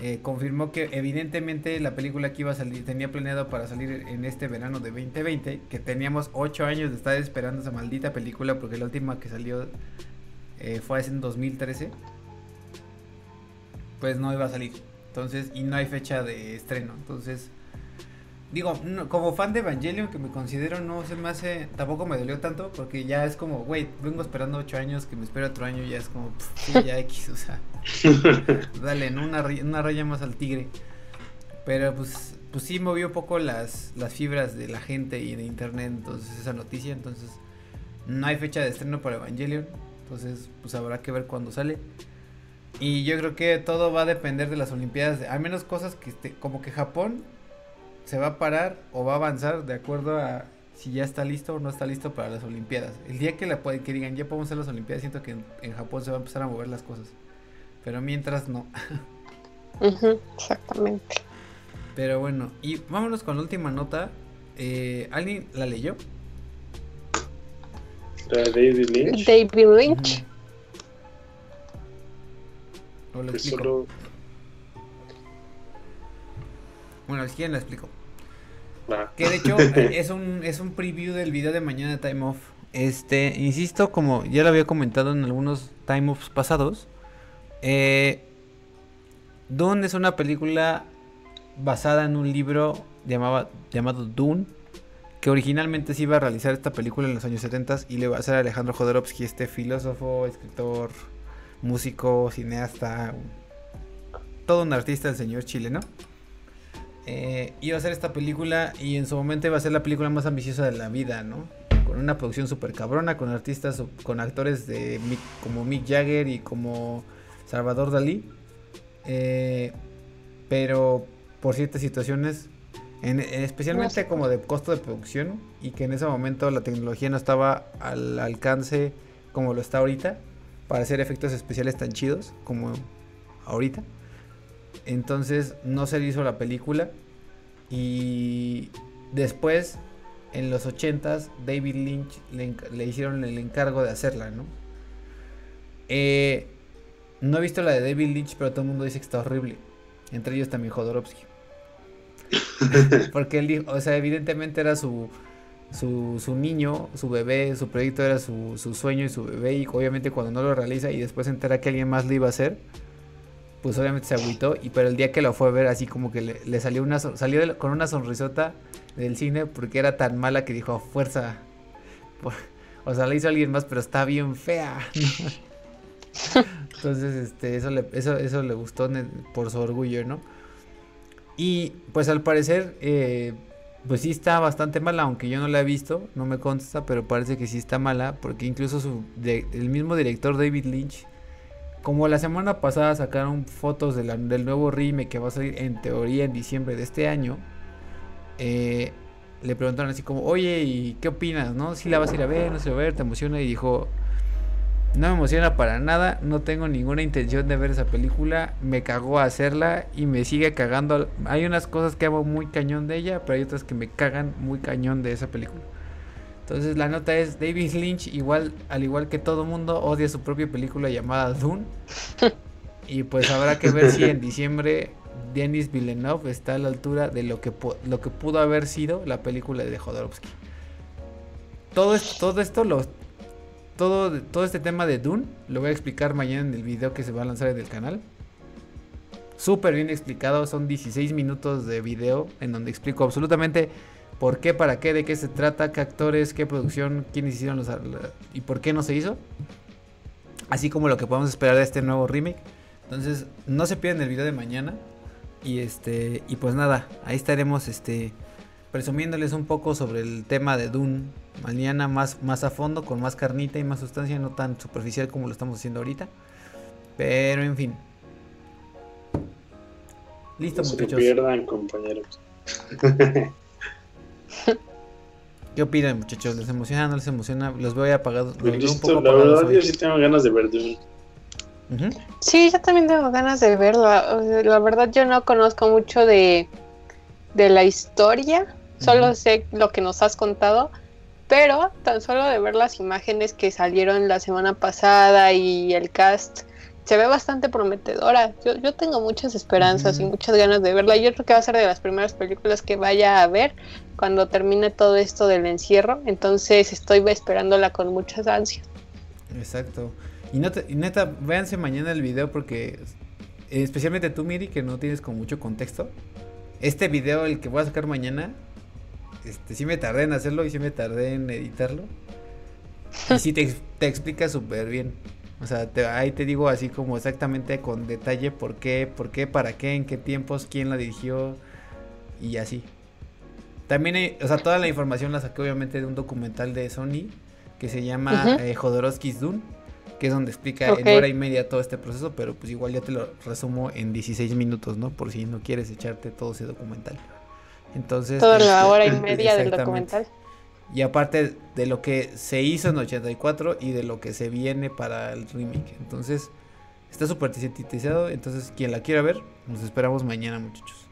eh, confirmó que evidentemente la película que iba a salir tenía planeado para salir en este verano de 2020, que teníamos 8 años de estar esperando esa maldita película porque la última que salió eh, fue en 2013, pues no iba a salir. Entonces, y no hay fecha de estreno. Entonces, digo, como fan de Evangelion, que me considero, no se me hace, tampoco me dolió tanto, porque ya es como, güey, vengo esperando ocho años, que me espero otro año, ya es como, ya X, o sea, [laughs] dale, ¿no? Una, una raya más al tigre. Pero pues, pues sí movió un poco las, las fibras de la gente y de internet, entonces esa noticia, entonces no hay fecha de estreno para Evangelion, entonces pues habrá que ver cuándo sale. Y yo creo que todo va a depender de las Olimpiadas, al menos cosas que, esté, como que Japón se va a parar o va a avanzar de acuerdo a si ya está listo o no está listo para las Olimpiadas. El día que, la, que digan ya podemos hacer las Olimpiadas, siento que en, Japón se va a empezar a mover las cosas. Pero mientras no. [laughs] exactamente. Pero bueno, y vámonos con la última nota. Eh, ¿Alguien la leyó? David Lynch. David Lynch. Bueno, si quieren la explico. Que de hecho [laughs] eh, es un, es un preview del video de mañana de Time Off. Este, insisto, como ya lo había comentado en algunos Time Offs pasados, eh, Dune es una película basada en un libro llamaba, llamado Dune, que originalmente se iba a realizar esta película en los años 70 y le va a hacer Alejandro Jodorowsky, este filósofo, escritor, músico, cineasta, todo un artista, el señor chileno. Eh, iba a ser esta película y en su momento iba a ser la película más ambiciosa de la vida, ¿no? Con una producción súper cabrona, con artistas, con actores de como Mick Jagger y como Salvador Dalí. Eh, pero por ciertas situaciones, especialmente como de costo de producción y que en ese momento la tecnología no estaba al alcance como lo está ahorita para hacer efectos especiales tan chidos como ahorita. Entonces no se hizo la película. Y después, en los 80s, David Lynch le, hicieron el encargo de hacerla, ¿no? Eh, no he visto la de David Lynch, pero todo el mundo dice que está horrible. Entre ellos también Jodorowsky. [laughs] Porque él dijo, o sea, evidentemente era su, su, su, niño, su bebé, su proyecto era su, su sueño y su bebé. Y obviamente cuando no lo realiza y después se entera que alguien más lo iba a hacer, pues obviamente se agüitó, y pero el día que lo fue a ver así como que le, salió una salió con una sonrisota del cine porque era tan mala que dijo, fuerza. o sea, la hizo alguien más, pero está bien fea. [laughs] Entonces, este, eso le, eso, eso le gustó por su orgullo, ¿no? Y pues al parecer, eh, pues sí está bastante mala, aunque yo no la he visto, no me consta, pero parece que sí está mala, porque incluso su, el mismo director David Lynch como la semana pasada sacaron fotos del nuevo remake que va a salir en teoría en diciembre de este año, eh, le preguntaron así como, oye, ¿y qué opinas? ¿No? Si la vas a ir a ver, no se va a ver, te emociona. Y dijo, no me emociona para nada, no tengo ninguna intención de ver esa película, me cagó hacerla y me sigue cagando. Hay unas cosas que hago muy cañón de ella, pero hay otras que me cagan muy cañón de esa película. Entonces la nota es David Lynch, igual, al igual que todo mundo, odia su propia película llamada Dune. [laughs] y pues habrá que ver si en diciembre Denis Villeneuve está a la altura de lo que, lo que pudo haber sido la película de Jodorowsky. Todo esto, todo esto lo, todo, todo este tema de Dune lo voy a explicar mañana en el video que se va a lanzar en el canal. Súper bien explicado, son 16 minutos de video en donde explico absolutamente por qué, para qué, de qué se trata, qué actores, qué producción, quiénes hicieron los y por qué no se hizo. Así como lo que podemos esperar de este nuevo remake. Entonces, no se pierdan el video de mañana. Y este, y pues nada, ahí estaremos este presumiéndoles un poco sobre el tema de Dune mañana más, más a fondo, con más carnita y más sustancia, no tan superficial como lo estamos haciendo ahorita. Pero en fin. Listo, no muchachos. Se pierdan, compañeros. [laughs] [laughs] ¿Qué opinan, muchachos? ¿Les emociona? ¿No les emociona? ¿Los veo apagados? un poco la verdad, yo sí tengo ganas de ver Dune. Sí, yo también tengo ganas de verla. La verdad, yo no conozco mucho de, de la historia. Solo sé lo que nos has contado. Pero tan solo de ver las imágenes que salieron la semana pasada y el cast se ve bastante prometedora. Yo, yo tengo muchas esperanzas y muchas ganas de verla. Yo creo que va a ser de las primeras películas que vaya a ver cuando termine todo esto del encierro. Entonces estoy esperándola con muchas ansias. Exacto. Y, neta, véanse mañana el video porque, especialmente tú, Miri, que no tienes con mucho contexto. Este video, el que voy a sacar mañana, este, sí me tardé en hacerlo y sí me tardé en editarlo. Y sí te, te explica súper bien. O sea, ahí te digo así como exactamente con detalle por qué, por qué, para qué, en qué tiempos, quién la dirigió y así. También, hay, o sea, toda la información la saqué obviamente de un documental de Sony que se llama eh, Jodorowsky's Dune, que es donde explica en hora y media todo este proceso, pero pues igual ya te lo resumo en 16 minutos, ¿no? Por si no quieres echarte todo ese documental. Entonces... Toda la este, hora y [laughs] media del documental. Y aparte de lo que se hizo en 84 y de lo que se viene para el remake. Entonces, está súper sintetizado. Entonces, quien la quiera ver, nos esperamos mañana, muchachos.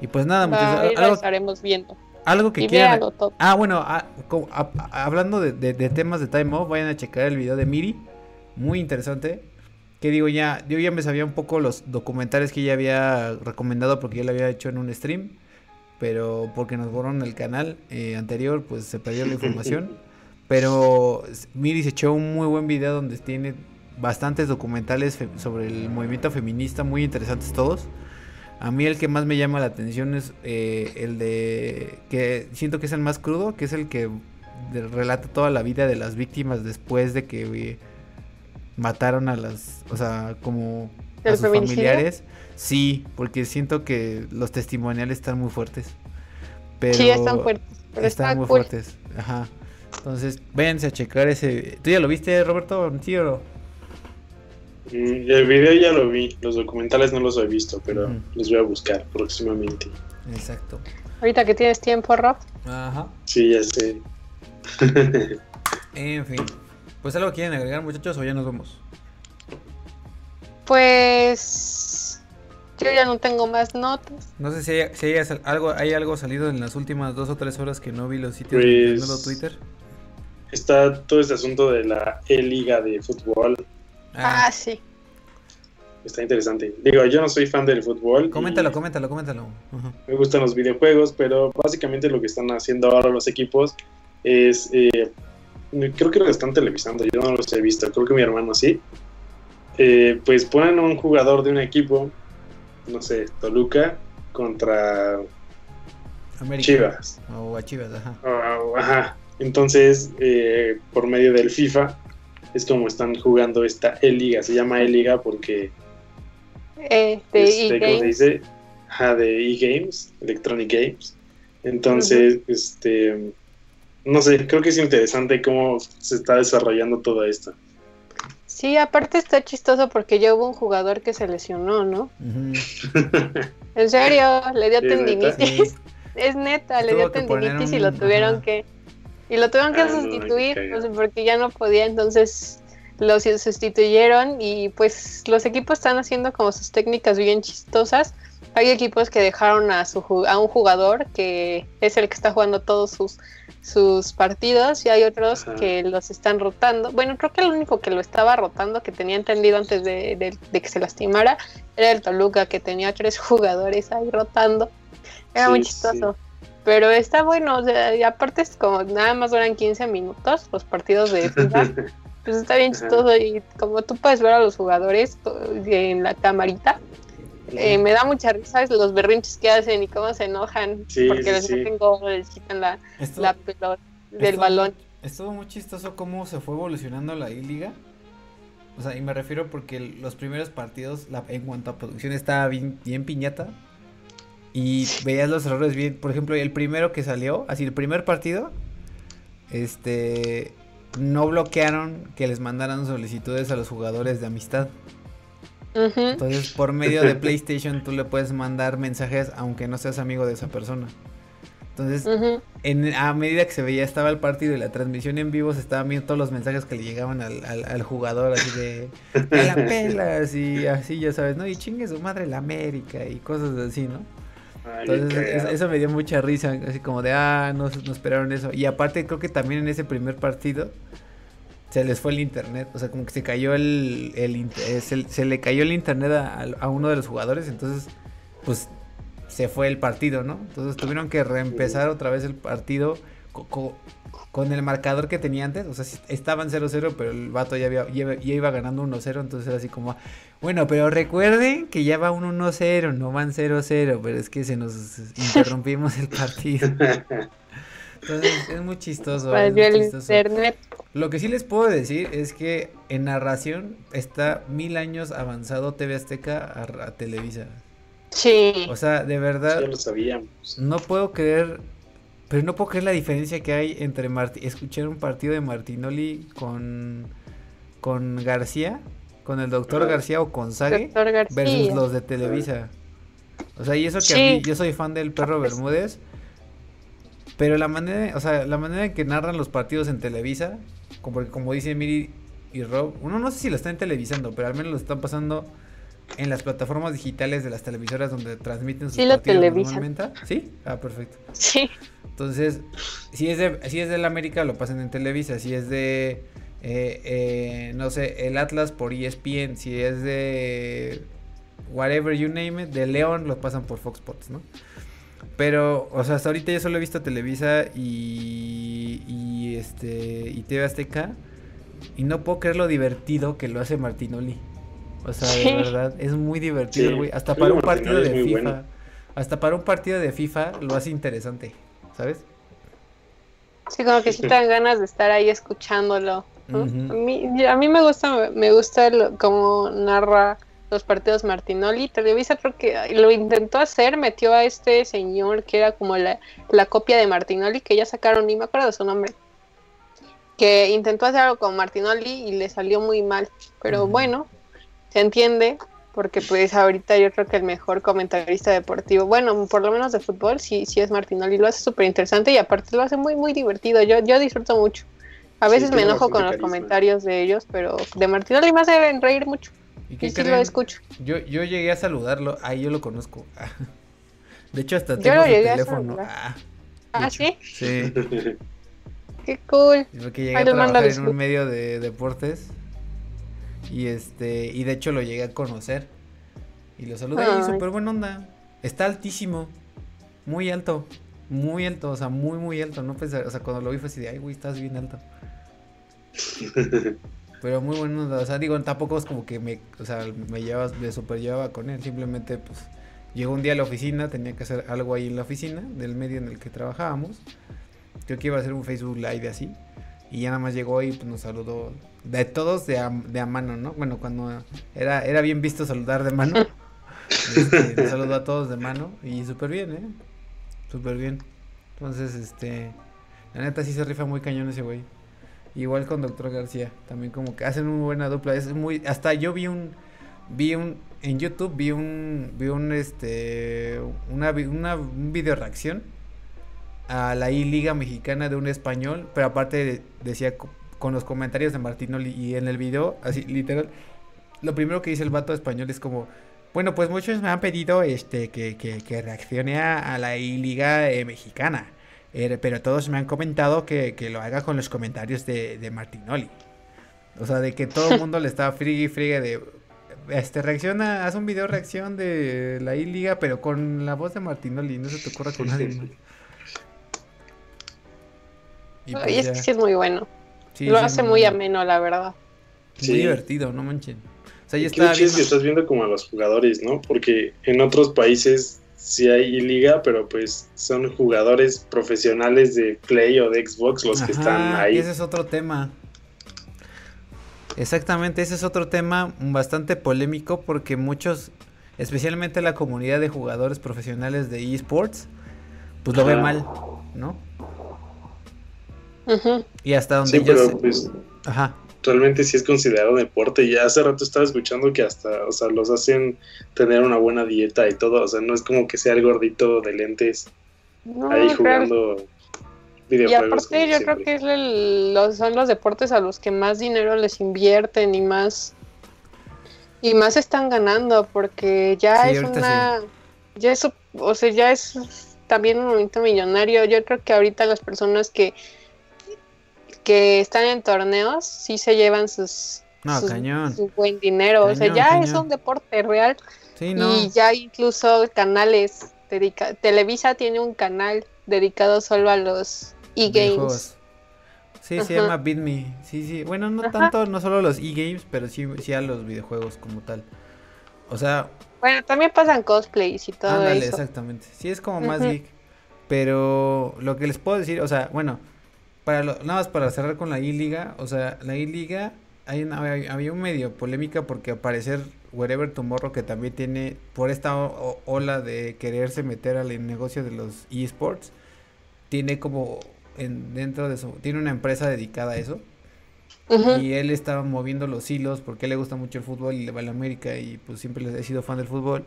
Y pues nada, muchachos. Algo, estaremos viendo. Algo que quieran. Ah, bueno, ah, hablando de, de, temas de Time Off, vayan a checar el video de Miri. Muy interesante. Que digo, ya, yo ya me sabía un poco los documentales que ella había recomendado porque yo lo había hecho en un stream pero porque nos borraron el canal eh, anterior, pues se perdió la información. [laughs] pero Miri se echó un muy buen video donde tiene bastantes documentales sobre el movimiento feminista, muy interesantes todos. A mí el que más me llama la atención es eh, el de que siento que es el más crudo, que es el que relata toda la vida de las víctimas después de que eh, mataron a las, o sea, como a sus familiares. Sí, porque siento que los testimoniales están muy fuertes. Pero sí, están fuertes. están muy fuertes. Ajá. Entonces, váyanse a checar ese. ¿Tú ya lo viste, Roberto? ¿Sí o no? Mm, el video ya lo vi, los documentales no los he visto, pero los voy a buscar próximamente. Exacto. Ahorita que tienes tiempo, Rob. Ajá. Sí, ya sé. [laughs] en fin. Pues algo quieren agregar, muchachos, o ya nos vemos. Pues yo ya no tengo más notas. No sé si hay, si hay algo, hay algo salido en las últimas dos o tres horas que no vi los sitios de pues, Twitter. Está todo este asunto de la E-Liga de fútbol. Ah. ah, sí. Está interesante. Digo, yo no soy fan del fútbol. Coméntalo, coméntalo, coméntalo. Me gustan los videojuegos, pero básicamente lo que están haciendo ahora los equipos es... Eh, creo que lo están televisando, yo no los he visto, creo que mi hermano sí eh, pues ponen un jugador de un equipo, no sé, Toluca contra Chivas. O a Chivas, ajá. Entonces, eh, por medio del FIFA, es como están jugando esta E-Liga. Se llama E-Liga porque. Eh, de este, ¿Cómo se dice? Ajá, de E-Games, Electronic Games. Entonces, este. No sé, creo que es interesante cómo se está desarrollando todo esto. Sí, aparte está chistoso porque ya hubo un jugador que se lesionó, ¿no? en serio, le dio tendinitis. [laughs] Es neta, le dio tendinitis y lo tuvieron que y lo tuvieron que ah, sustituir, no porque ya no podía, entonces lo sustituyeron y pues los equipos están haciendo como sus técnicas bien chistosas. Hay equipos que dejaron a su a un jugador que es el que está jugando todos sus sus partidos y hay otros que los están rotando. Bueno, creo que el único que lo estaba rotando, que tenía entendido antes de, que se lastimara, era el Toluca, que tenía tres [laughs] jugadores ahí rotando. Era muy chistoso. Pero está bueno, o sea, y aparte es como nada más duran 15 minutos los partidos de [laughs] FIFA. pues está bien chistoso y como tú puedes ver a los jugadores en la camarita, eh, me da mucha risa los berrinches que hacen y cómo se enojan porque les meten les quitan la, la pelota del balón. Estuvo muy chistoso cómo se fue evolucionando la I-Liga. O sea, y me refiero porque los primeros partidos, la, en cuanto a producción, estaba bien, bien piñata. Y veías los errores bien. Por ejemplo, el primero que salió, así el primer partido, este, no bloquearon que les mandaran solicitudes a los jugadores de amistad. Entonces, por medio de [laughs] PlayStation tú le puedes mandar mensajes aunque no seas amigo de esa persona. Entonces, en, a medida que se veía estaba el partido y la transmisión en vivo, se estaban viendo todos los mensajes que le llegaban al, al, jugador, así de, la [laughs] pelas y así, ya sabes, ¿no? Y chingue su madre la América y cosas así, ¿no? Entonces, eso, me dio mucha risa, así como de, ah, no, no esperaron eso. Y aparte, creo que también en ese primer partido se les fue el internet, o sea, como que se cayó el, el eh, se, le cayó el internet a, a uno de los jugadores, entonces, pues se fue el partido, ¿no? Entonces tuvieron que reempezar otra vez el partido con el marcador que tenía antes. O sea, estaban 0-0, pero el vato ya, había, ya, iba ganando 1-0. Entonces era así como, bueno, pero recuerden que ya va un 1-0, no van 0-0, pero es que se nos interrumpimos el partido. Entonces es muy chistoso. Internet. Lo que sí les puedo decir es que en narración está mil años avanzado TV Azteca a Televisa. Sí. O sea, de verdad. Ya lo sabíamos. No puedo creer. Pero no puedo creer la diferencia que hay entre escuchar un partido de Martinoli con, con García, con el doctor García o con Sage, versus los de Televisa. O sea, y eso que a mí, yo soy fan del perro Bermúdez, pero la manera, o sea, la manera en que narran los partidos en Televisa, como, porque como dice Miri y Rob, uno no sé si lo están televisando, pero al menos lo están pasando en las plataformas digitales de las televisoras donde transmiten sus sí, partidos normalmente. ¿Sí? Ah, perfecto. Sí. Entonces, si es de si es del América lo pasan en Televisa, si es de eh, eh, no sé, el Atlas por ESPN, si es de whatever you name it, de León lo pasan por Fox Sports, ¿no? Pero, o sea, hasta ahorita yo solo he visto Televisa y, y este y TV Azteca y no puedo creer lo divertido que lo hace Martinoli. O sea, de verdad, es muy divertido, güey. Hasta para un partido de FIFA. Hasta para un partido de FIFA lo hace interesante, ¿sabes? Sí, como que sí te dan ganas de estar ahí escuchándolo. a, mí, a, mí, me gusta, me gusta cómo narra los partidos Martinoli. Televisa creo que lo intentó hacer, metió a este señor que era como la, la copia de Martinoli, que ya sacaron, ni me acuerdo de su nombre. Que intentó hacer algo con Martinoli y le salió muy mal. Pero bueno, se entiende, porque pues ahorita yo creo que el mejor comentarista deportivo, bueno, por lo menos de fútbol, sí, sí es Martinoli, lo hace súper interesante y aparte lo hace muy, muy divertido, yo, yo disfruto mucho. A veces me enojo con los comentarios de ellos, pero de Martinoli me hace reír mucho. ¿Y, qué sí lo escucho. Yo, yo llegué a saludarlo, ahí yo lo conozco. [laughs] De hecho, hasta tengo su teléfono. Ah, ¿Ah sí? Sí. qué cool. Porque llegué a trabajar en un medio de deportes y este, y de hecho lo llegué a conocer. Y lo saludé y súper buena onda. Está altísimo. Muy alto. Muy alto, o sea, muy, muy alto. No pensé, o sea, cuando lo vi fue así de, ay, güey, estás bien alto. [laughs] Pero muy buena onda. O sea, digo, tampoco es como que me, o sea, me llevaba, me super llevaba con él. Simplemente, pues, llegó un día a la oficina, tenía que hacer algo ahí en la oficina, del medio en el que trabajábamos. Creo que iba a hacer un Facebook Live así. Y ya nada más llegó y pues, nos saludó de todos de a, de a mano, ¿no? Bueno, cuando era, era bien visto saludar de mano. Este, [laughs] saludó a todos de mano y súper bien, ¿eh? Súper bien. Entonces, este, la neta sí se rifa muy cañón ese güey. Igual con Doctor García, también como que hacen una buena dupla. Es muy, hasta yo vi un, vi un, en YouTube vi un, vi un, este, una, una un video reacción a la I Liga Mexicana de un español, pero aparte decía con los comentarios de Martino y en el video, así literal, lo primero que dice el vato español es como, bueno, pues muchos me han pedido este que, que, reaccione a, la liga eh, mexicana, eh, pero todos me han comentado que, lo haga con los comentarios de, de Martinoli. O sea, de que todo el mundo le estaba frigue y frigue de, este, reacciona, haz un video reacción de la I-Liga, pero con la voz de Martinoli, no se te ocurra con nadie. Y pues es que sí es muy bueno lo hace muy ameno, la verdad. Muy divertido, no manchen. O sea, ya está que estás viendo como a los jugadores, ¿no? Porque en otros países sí hay liga, pero pues son jugadores profesionales de Play o de Xbox los que están ahí. Ese es otro tema. Exactamente, ese es otro tema bastante polémico porque muchos, especialmente la comunidad de jugadores profesionales de esports, pues lo ve mal, ¿no? Y hasta donde sí, pero pues, Ajá. Realmente sí es considerado deporte. Y hace rato estaba escuchando que hasta, o sea, los hacen tener una buena dieta y todo. O sea, no es como que sea el gordito de lentes. ahí jugando y aparte yo creo que es son los deportes a los que más dinero les invierten y más y más están ganando porque ya es una ya es o sea ya es también un momento millonario yo creo que ahorita las personas que que están en torneos sí se llevan sus, su buen dinero o sea ya es un deporte real y ya incluso canales dedica Televisa tiene un canal dedicado solo a los e-games. Sí, se llama BitMe. Sí, sí. Bueno, no tanto, no solo los e-games, pero sí, sí a los videojuegos como tal. O sea. Bueno, también pasan cosplays y todo ándale, exactamente. Sí, es como más geek. Pero lo que les puedo decir, o sea, bueno, para nada más para cerrar con la I-Liga, o sea, la I-Liga hay una, había un medio polémica porque al parecer Wherever Tomorrow que también tiene por esta ola de quererse meter al negocio de los esports tiene como dentro de su, tiene una empresa dedicada a eso. Y él estaba moviendo los hilos porque le gusta mucho el fútbol y le va a la América y pues siempre le ha sido fan del fútbol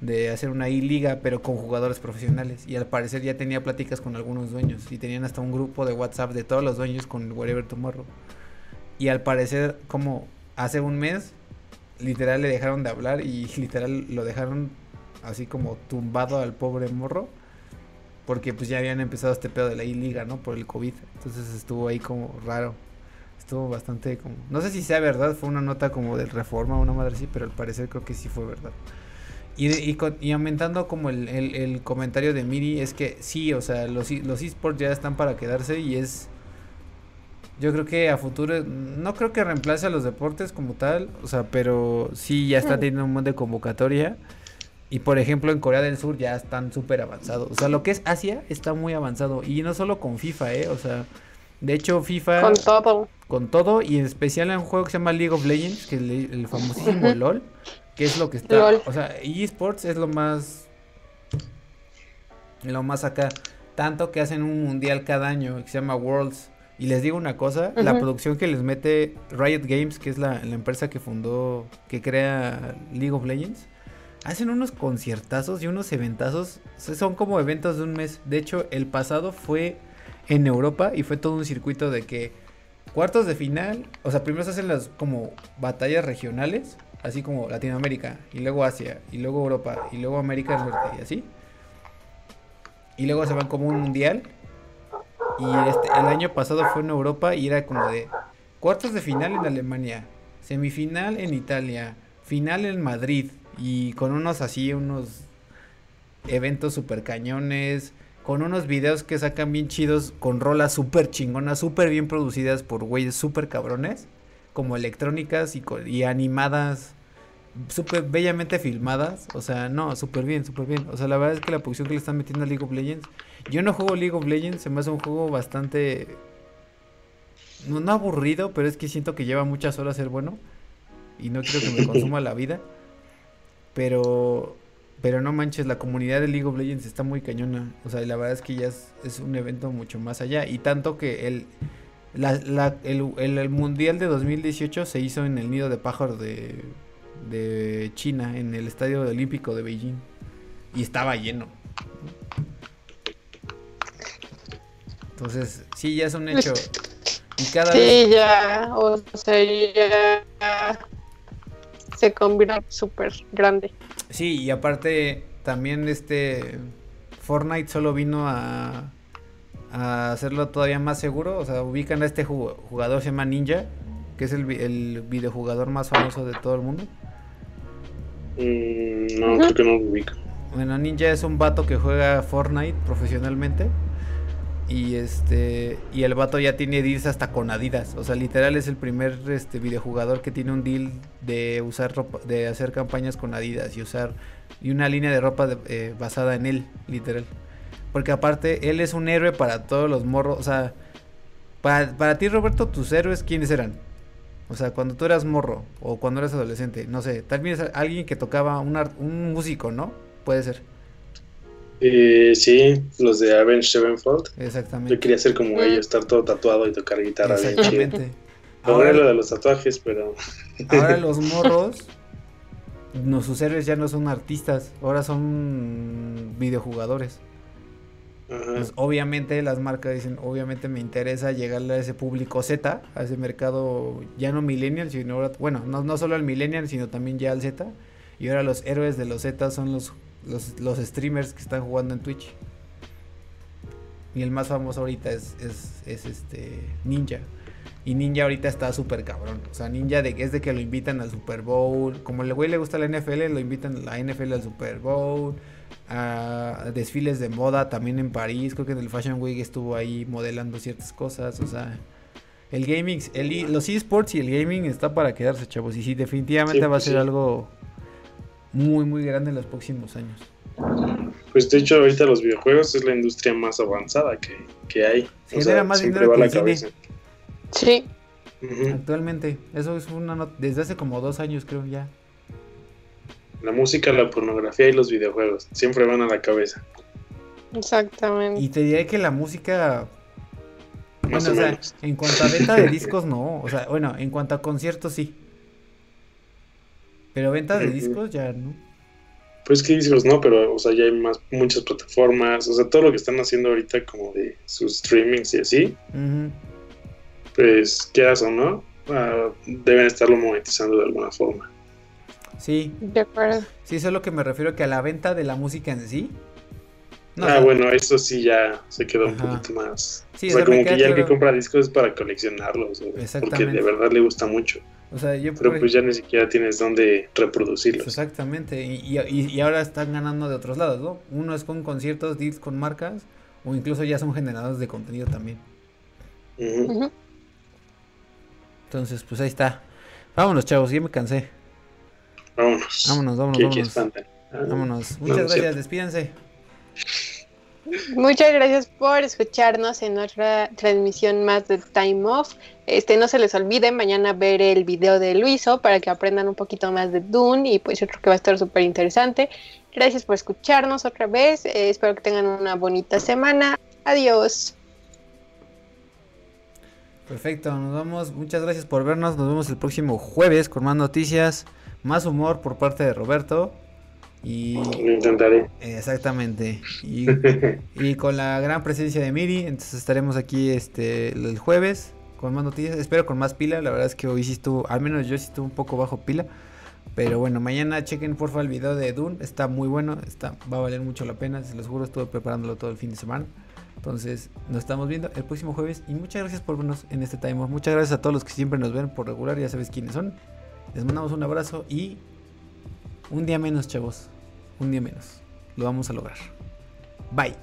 de hacer una I-Liga pero con jugadores profesionales y al parecer ya tenía pláticas con algunos dueños y tenían hasta un grupo de WhatsApp de todos los dueños con Whatever Tomorrow y al parecer como hace un mes literal le dejaron de hablar y [laughs] literal lo dejaron así como tumbado al pobre morro porque pues ya habían empezado este pedo de la I-Liga, ¿no? Por el COVID. Entonces estuvo ahí como raro. Estuvo bastante como... No sé si sea verdad, fue una nota como del Reforma una madre así, pero al parecer creo que sí fue verdad. Y, y, y aumentando como el, el, comentario de Miri, es que sí, o sea, los, los esports ya están para quedarse y es... Yo creo que a futuro, no creo que reemplace a los deportes como tal, o sea, pero sí ya está teniendo un montón de convocatoria. Y por ejemplo en Corea del Sur ya están súper avanzados. O sea, lo que es Asia está muy avanzado. Y no solo con FIFA, ¿eh? O sea, de hecho FIFA... Con todo. Con todo y en especial en un juego que se llama League of Legends, que es el, famosísimo LOL, que es lo que está... O sea, eSports es lo más... Lo más acá. Tanto que hacen un mundial cada año que se llama Worlds. Y les digo una cosa, la producción que les mete Riot Games, que es la, la empresa que fundó, que crea League of Legends, hacen unos conciertazos y unos eventazos. Son como eventos de un mes. De hecho, el pasado fue en Europa y fue todo un circuito de que cuartos de final, o sea, primero se hacen las como batallas regionales, así como Latinoamérica, y luego Asia, y luego Europa, y luego América del Norte, y así. Y luego se van como un mundial. Y este, el año pasado fue en Europa y era como de cuartos de final en Alemania, semifinal en Italia, final en Madrid, y con unos así, unos eventos super cañones, con unos videos que sacan bien chidos, con rolas super chingonas, super bien producidas por güeyes super cabrones, como electrónicas y, y animadas, super bellamente filmadas, o sea, no, súper bien, súper bien. O sea, la verdad es que la producción que le están metiendo a League of Legends, yo no juego League of Legends, se me hace un juego bastante... No, no aburrido, pero es que siento que lleva muchas horas ser bueno y no quiero que me consuma la vida. Pero, pero no manches, la comunidad de League of Legends está muy cañona. O sea, la verdad es que ya es, un evento mucho más allá. Y tanto que el, la, el, el, Mundial de 2018 se hizo en el nido de pájaros de, de China, en el Estadio Olímpico de Beijing. Y estaba lleno. Entonces, sí, ya es un hecho. Y cada sí, ya, o sea, ya se convierte súper grande. Sí, y aparte también este Fortnite solo vino a, a hacerlo todavía más seguro. O sea, ubican a este jugador, se llama Ninja, que es el, el videojugador más famoso de todo el mundo. Mm, no, creo que no lo ubico. Bueno, Ninja es un vato que juega Fortnite profesionalmente. Y este y el vato ya tiene deals hasta con Adidas. O sea, literal es el primer este videojugador que tiene un deal de usar ropa, de hacer campañas con Adidas y usar y una línea de ropa eh, basada en él, literal. Porque aparte él es un héroe para todos los morros, o sea, para, para ti Roberto tus héroes quiénes eran? O sea, cuando tú eras morro o cuando eras adolescente, no sé, tal vez alguien que tocaba un, un músico, ¿no? Puede ser. Eh, sí, los de Avenged Sevenfold. Exactamente. Yo quería ser como ellos, estar todo tatuado y tocar guitarra Exactamente. Ahora lo de los tatuajes, pero. [laughs] Ahora los morros. No, sus héroes ya no son artistas, ahora son videojugadores. Pues, obviamente las marcas dicen, obviamente me interesa llegarle a ese público Z, a ese mercado ya no millennial, sino ahora, bueno, no, no solo al millennial, sino también ya al Z. Y ahora los héroes de los Z son los, los, los streamers que están jugando en Twitch. Y el más famoso ahorita es, es, es este Ninja. Y Ninja ahorita está súper cabrón. O sea, Ninja de, es de que lo invitan al Super Bowl. Como el güey le gusta la NFL, lo invitan a la NFL al Super Bowl a desfiles de moda también en París. Creo que en el Fashion Week estuvo ahí modelando ciertas cosas. O sea, el gaming, el, los esports y el gaming está para quedarse, chavos. Y sí, definitivamente va a ser algo muy, muy grande en los próximos años. Pues de hecho, ahorita los videojuegos es la industria más avanzada que, que hay. Genera más dinero que el cine. Sí. Actualmente, eso es una desde hace como dos años creo ya. La música, la pornografía y los videojuegos siempre van a la cabeza. Exactamente. Y te diré que la música. Más bueno, o, sea, en cuanto a venta de [laughs] discos, no. O sea, bueno, en cuanto a conciertos, sí. Pero venta de discos ya no. Pues que discos no, pero o sea, ya hay más muchas plataformas, o sea, todo lo que están haciendo ahorita como de sus streamings y así. Pues quieras o no, uh, deben estarlo monetizando de alguna forma. Sí. De acuerdo. Sí, eso es lo que me refiero que a la venta de la música en sí. ah, bueno, eso sí ya se quedó un poquito más. o sea, como que ya el que compra discos es para coleccionarlos, porque de verdad le gusta mucho. O sea, yo Pero pues ya ni siquiera tienes dónde reproducirlos. Exactamente, y, y, ahora están ganando de otros lados, ¿no? Uno es con conciertos, deals con marcas, o incluso ya son generadores de contenido también. Entonces, pues ahí está. Vámonos, chavos, ya me cansé. Vámonos. Vámonos, vámonos, vámonos. Muchas gracias, despídense. Muchas gracias por escucharnos en otra transmisión más de Time Off. Este, no se les olvide mañana ver el video de Luiso para que aprendan un poquito más de Dune y pues yo creo que va a estar súper interesante. Gracias por escucharnos otra vez. Eh, espero que tengan una bonita semana. Adiós. Perfecto, nos vamos. Muchas gracias por vernos. Nos vemos el próximo jueves con más noticias más humor por parte de Roberto. Y Lo intentaré. Exactamente. Y, [laughs] y, con la gran presencia de Miri, entonces estaremos aquí este el jueves con más noticias. Espero con más pila. La verdad es que hoy sí estuvo, al menos yo sí estuve un poco bajo pila. Pero bueno, mañana chequen porfa el video de Dune. Está muy bueno, está, va a valer mucho la pena. Se los juro, estuve preparándolo todo el fin de semana. Entonces, nos estamos viendo el próximo jueves. Y muchas gracias por vernos en este timer. Muchas gracias a todos los que siempre nos ven por regular. Ya sabes quiénes son. Les mandamos un abrazo y un día menos, chavos. Un día menos. Lo vamos a lograr. Bye.